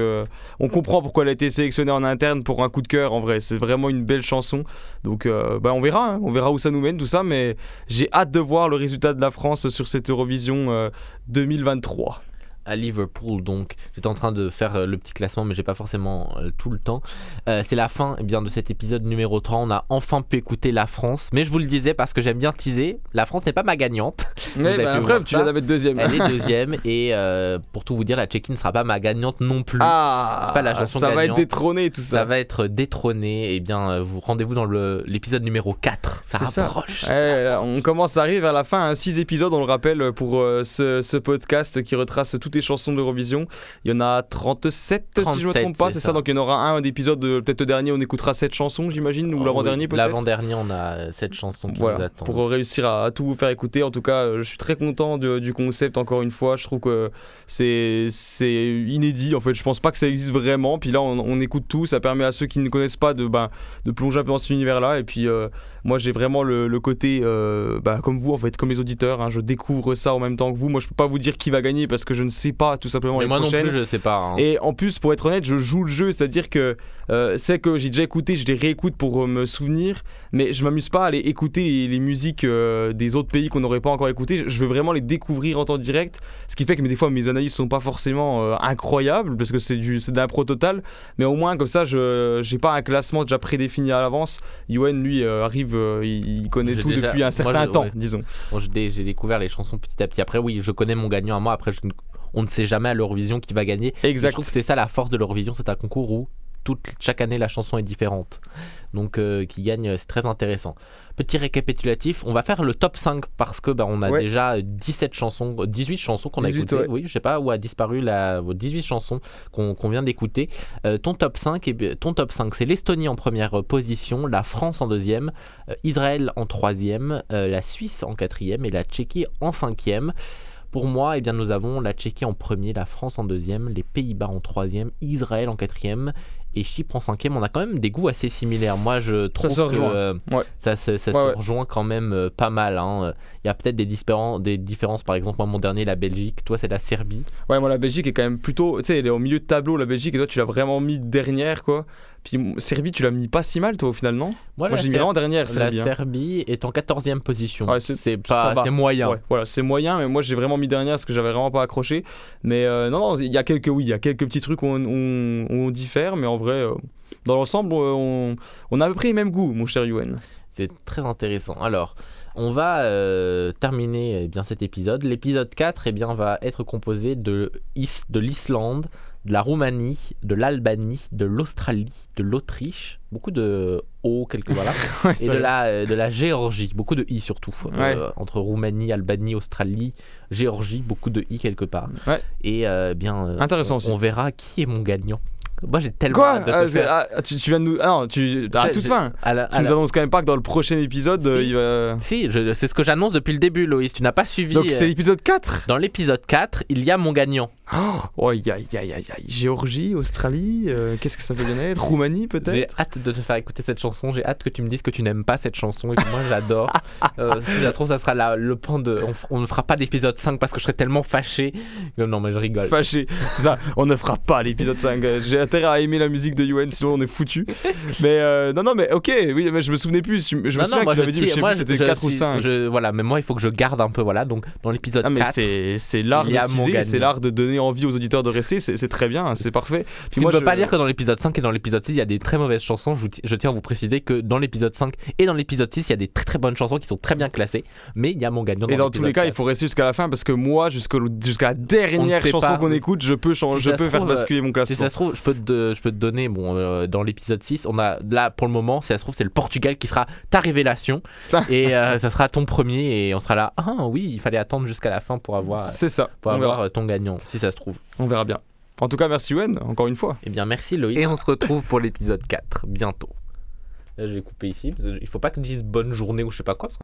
on comprend pourquoi elle a été sélectionnée en interne pour un coup de cœur. En vrai, c'est vraiment une belle chanson. Donc euh, bah, on verra, hein. on verra où ça nous mène tout ça, mais j'ai hâte de voir le résultat de la France sur cette Eurovision euh, 2023. À Liverpool. Donc, j'étais en train de faire euh, le petit classement, mais j'ai pas forcément euh, tout le temps. Euh, c'est la fin eh bien, de cet épisode numéro 3. On a enfin pu écouter la France. Mais je vous le disais parce que j'aime bien teaser. La France n'est pas ma gagnante. Avez bah, voir tu ça. viens d'être deuxième. Elle est deuxième. et euh, pour tout vous dire, la Tchéquie ne sera pas ma gagnante non plus. Ah, c'est pas la chanson ça va être détrôné tout ça. Ça va être détrôné. Et bien, euh, vous rendez-vous dans l'épisode numéro 4. Ça ça. rapproche. Là, on commence à arriver vers la fin, 6 épisodes, on le rappelle, pour euh, ce, ce podcast qui retrace toutes les chansons de l'Eurovision. Il y en a 37, si je ne me 37, trompe pas, c'est ça. ça. Donc il y en aura un d'épisode, euh, peut-être le dernier, on écoutera 7 chansons, j'imagine, ou Oh, l'avant-dernier oui. peut-être. L'avant-dernier, on a euh, cette chanson qui nous pour réussir à, à tout vous faire écouter. En tout cas, euh, je suis très content de- du concept, encore une fois. Je trouve que c'est inédit. En fait, je pense pas que ça existe vraiment. Puis là, on, on écoute tout. Ça permet à ceux qui ne connaissent pas de, ben, de plonger un peu dans cet univers-là. Et puis, euh, moi, j'ai vraiment le, le côté, euh, bah, comme vous, en fait, comme les auditeurs. hein, je découvre ça en même temps que vous. Moi, je peux pas vous dire qui va gagner parce que je ne sais pas tout simplement Mais les moi non plus, je sais pas. hein. Et en plus, pour être honnête, je joue le jeu, c'est-à-dire que euh, c'est que j'ai déjà écouté, je les réécoute pour euh, me souvenir, mais je m'amuse pas à aller écouter les, les musiques euh, des autres pays qu'on n'aurait pas encore écouté. Je veux vraiment les découvrir en temps direct, ce qui fait que mais des fois mes analyses sont pas forcément incroyables parce que c'est du c'est l'impro total, mais au moins comme ça, je j'ai pas un classement déjà prédéfini à l'avance. Yoann lui arrive, il, il connaît tout déjà- depuis un moi, certain je- temps, ouais. disons. Bon, j'ai dé- j'ai découvert les chansons petit à petit. Après, oui, je connais mon gagnant à moi. Après, je ne- on ne sait jamais à l'Eurovision qui va gagner. Exact. Et Je trouve que c'est ça la force de l'Eurovision. C'est un concours où toute, chaque année la chanson est différente. Donc, euh, qui gagne, euh, c'est très intéressant. Petit récapitulatif, on va faire le top 5 parce que bah, on a Ouais. déjà 17 chansons, euh, 18 chansons qu'on a 18, écoutées. ouais. Oui, je sais pas où a disparu la 18 chansons qu'on vient d'écouter. Euh, ton top 5, eh bien, ton top 5 c'est l'Estonie en première position, la France en deuxième, euh, Israël en troisième, la Suisse en quatrième et la Tchéquie en cinquième. Pour moi, eh bien, nous avons la Tchéquie en premier, la France en deuxième, les Pays-Bas en troisième, Israël en quatrième et Chypre en cinquième. On a quand même des goûts assez similaires. Moi, je trouve se que euh, Ouais. ça, se- ça Ouais, se ouais. rejoint quand même euh, pas mal. hein. Il y a peut-être des, différences. Par exemple, moi, mon dernier, la Belgique. Toi, c'est la Serbie. Ouais, moi la Belgique est quand même plutôt. Tu sais, elle est au milieu de tableau, la Belgique, et toi tu l'as vraiment mis dernière, quoi. Puis Serbie, tu l'as mis pas si mal, toi, au final, non? Moi, la j'ai mis vraiment dernière, La Serbie. hein. Serbie est en 14e position. Ouais, c'est pas, moyen. Ouais, voilà, c'est moyen, mais moi j'ai vraiment mis dernière parce que j'avais vraiment pas accroché. Mais euh, non, non, il y a quelques, oui, il y a quelques petits trucs où on, on- où on diffère, mais en vrai, euh, dans l'ensemble, on, on a à peu près les mêmes goûts, mon cher Yuen. C'est très intéressant. Alors, on va euh, terminer eh bien, cet épisode. L'épisode 4 eh bien, va être composé de, Is- de l'Islande, de la Roumanie, de l'Albanie, de l'Australie, de l'Autriche, beaucoup de O, quelques voilà, Ouais, et de vrai. la, euh, de la Géorgie, beaucoup de I surtout. Ouais. Euh, entre Roumanie, Albanie, Australie, Géorgie, beaucoup de I quelque part. Ouais. Et euh, bien, Intéressant on, aussi. on verra qui est mon gagnant. Moi j'ai tellement Quoi hâte de te Ah, faire- ah, tu, tu viens de nous. Ah non, tu. À toute fin. à la- à tu nous la- annonces quand même pas que dans le prochain épisode, euh, Si. il va. Si, c'est ce que j'annonce depuis le début, Loïs. Tu n'as pas suivi. Donc c'est euh, l'épisode 4 Dans l'épisode 4, il y a mon gagnant. Oh, aïe, aïe, aïe, aïe, aïe. Géorgie, Australie, euh, qu'est-ce que ça peut bien être? Roumanie J'ai peut-être hâte de te faire écouter cette chanson. J'ai hâte que tu me dises que tu n'aimes pas cette chanson et que moi j'adore. Euh, si se trouve, ça sera la- le point de. On, ne fera pas d'épisode 5 parce que je serais tellement fâché. Euh, Non, mais je rigole. Fâché, c'est ça, on ne fera pas l'épisode 5. Euh, J'ai intérêt à aimer la musique de Yuen, sinon on est foutu. mais euh, non, non, mais ok, oui, mais je me souvenais plus. Je me Non, souviens que tu avais je dit, je tire- sais moi, plus, c'était je 4 ou suis- 5. je- voilà, mais moi il faut que je garde un peu. Voilà, donc dans l'épisode Ah, mais 4. c'est l'art de c'est l'art de donner envie aux auditeurs de rester, c'est très bien, c'est parfait. Puis moi, ne peux je- pas dire que dans l'épisode 5 et dans l'épisode 6, il y a des très mauvaises chansons. Je, tiens à vous préciser que dans l'épisode 5 et dans l'épisode 6, il y a des très très bonnes chansons qui sont très bien classées. Mais il y a mon gagnant. Et dans tous les cas, il 4. faut rester jusqu'à la fin parce que moi, jusqu'à la dernière chanson qu'on écoute, je peux, changer, Si je peux faire basculer mon Si classement. ça se trouve, je peux te, je peux te donner, bon, euh, dans l'épisode 6, on a là pour le moment, si ça se trouve, c'est le Portugal qui sera ta révélation. et euh, ça sera ton premier et on sera là. Ah oui, il fallait attendre jusqu'à la fin pour avoir, pour avoir euh, ton gagnant, si ça se trouve. On verra bien. En tout cas, merci Yuen, encore une fois. Eh bien, merci Loïc. Et on se retrouve pour l'épisode 4, bientôt. Là, je vais couper ici, parce qu'il faut pas que je dise bonne journée ou je sais pas quoi, parce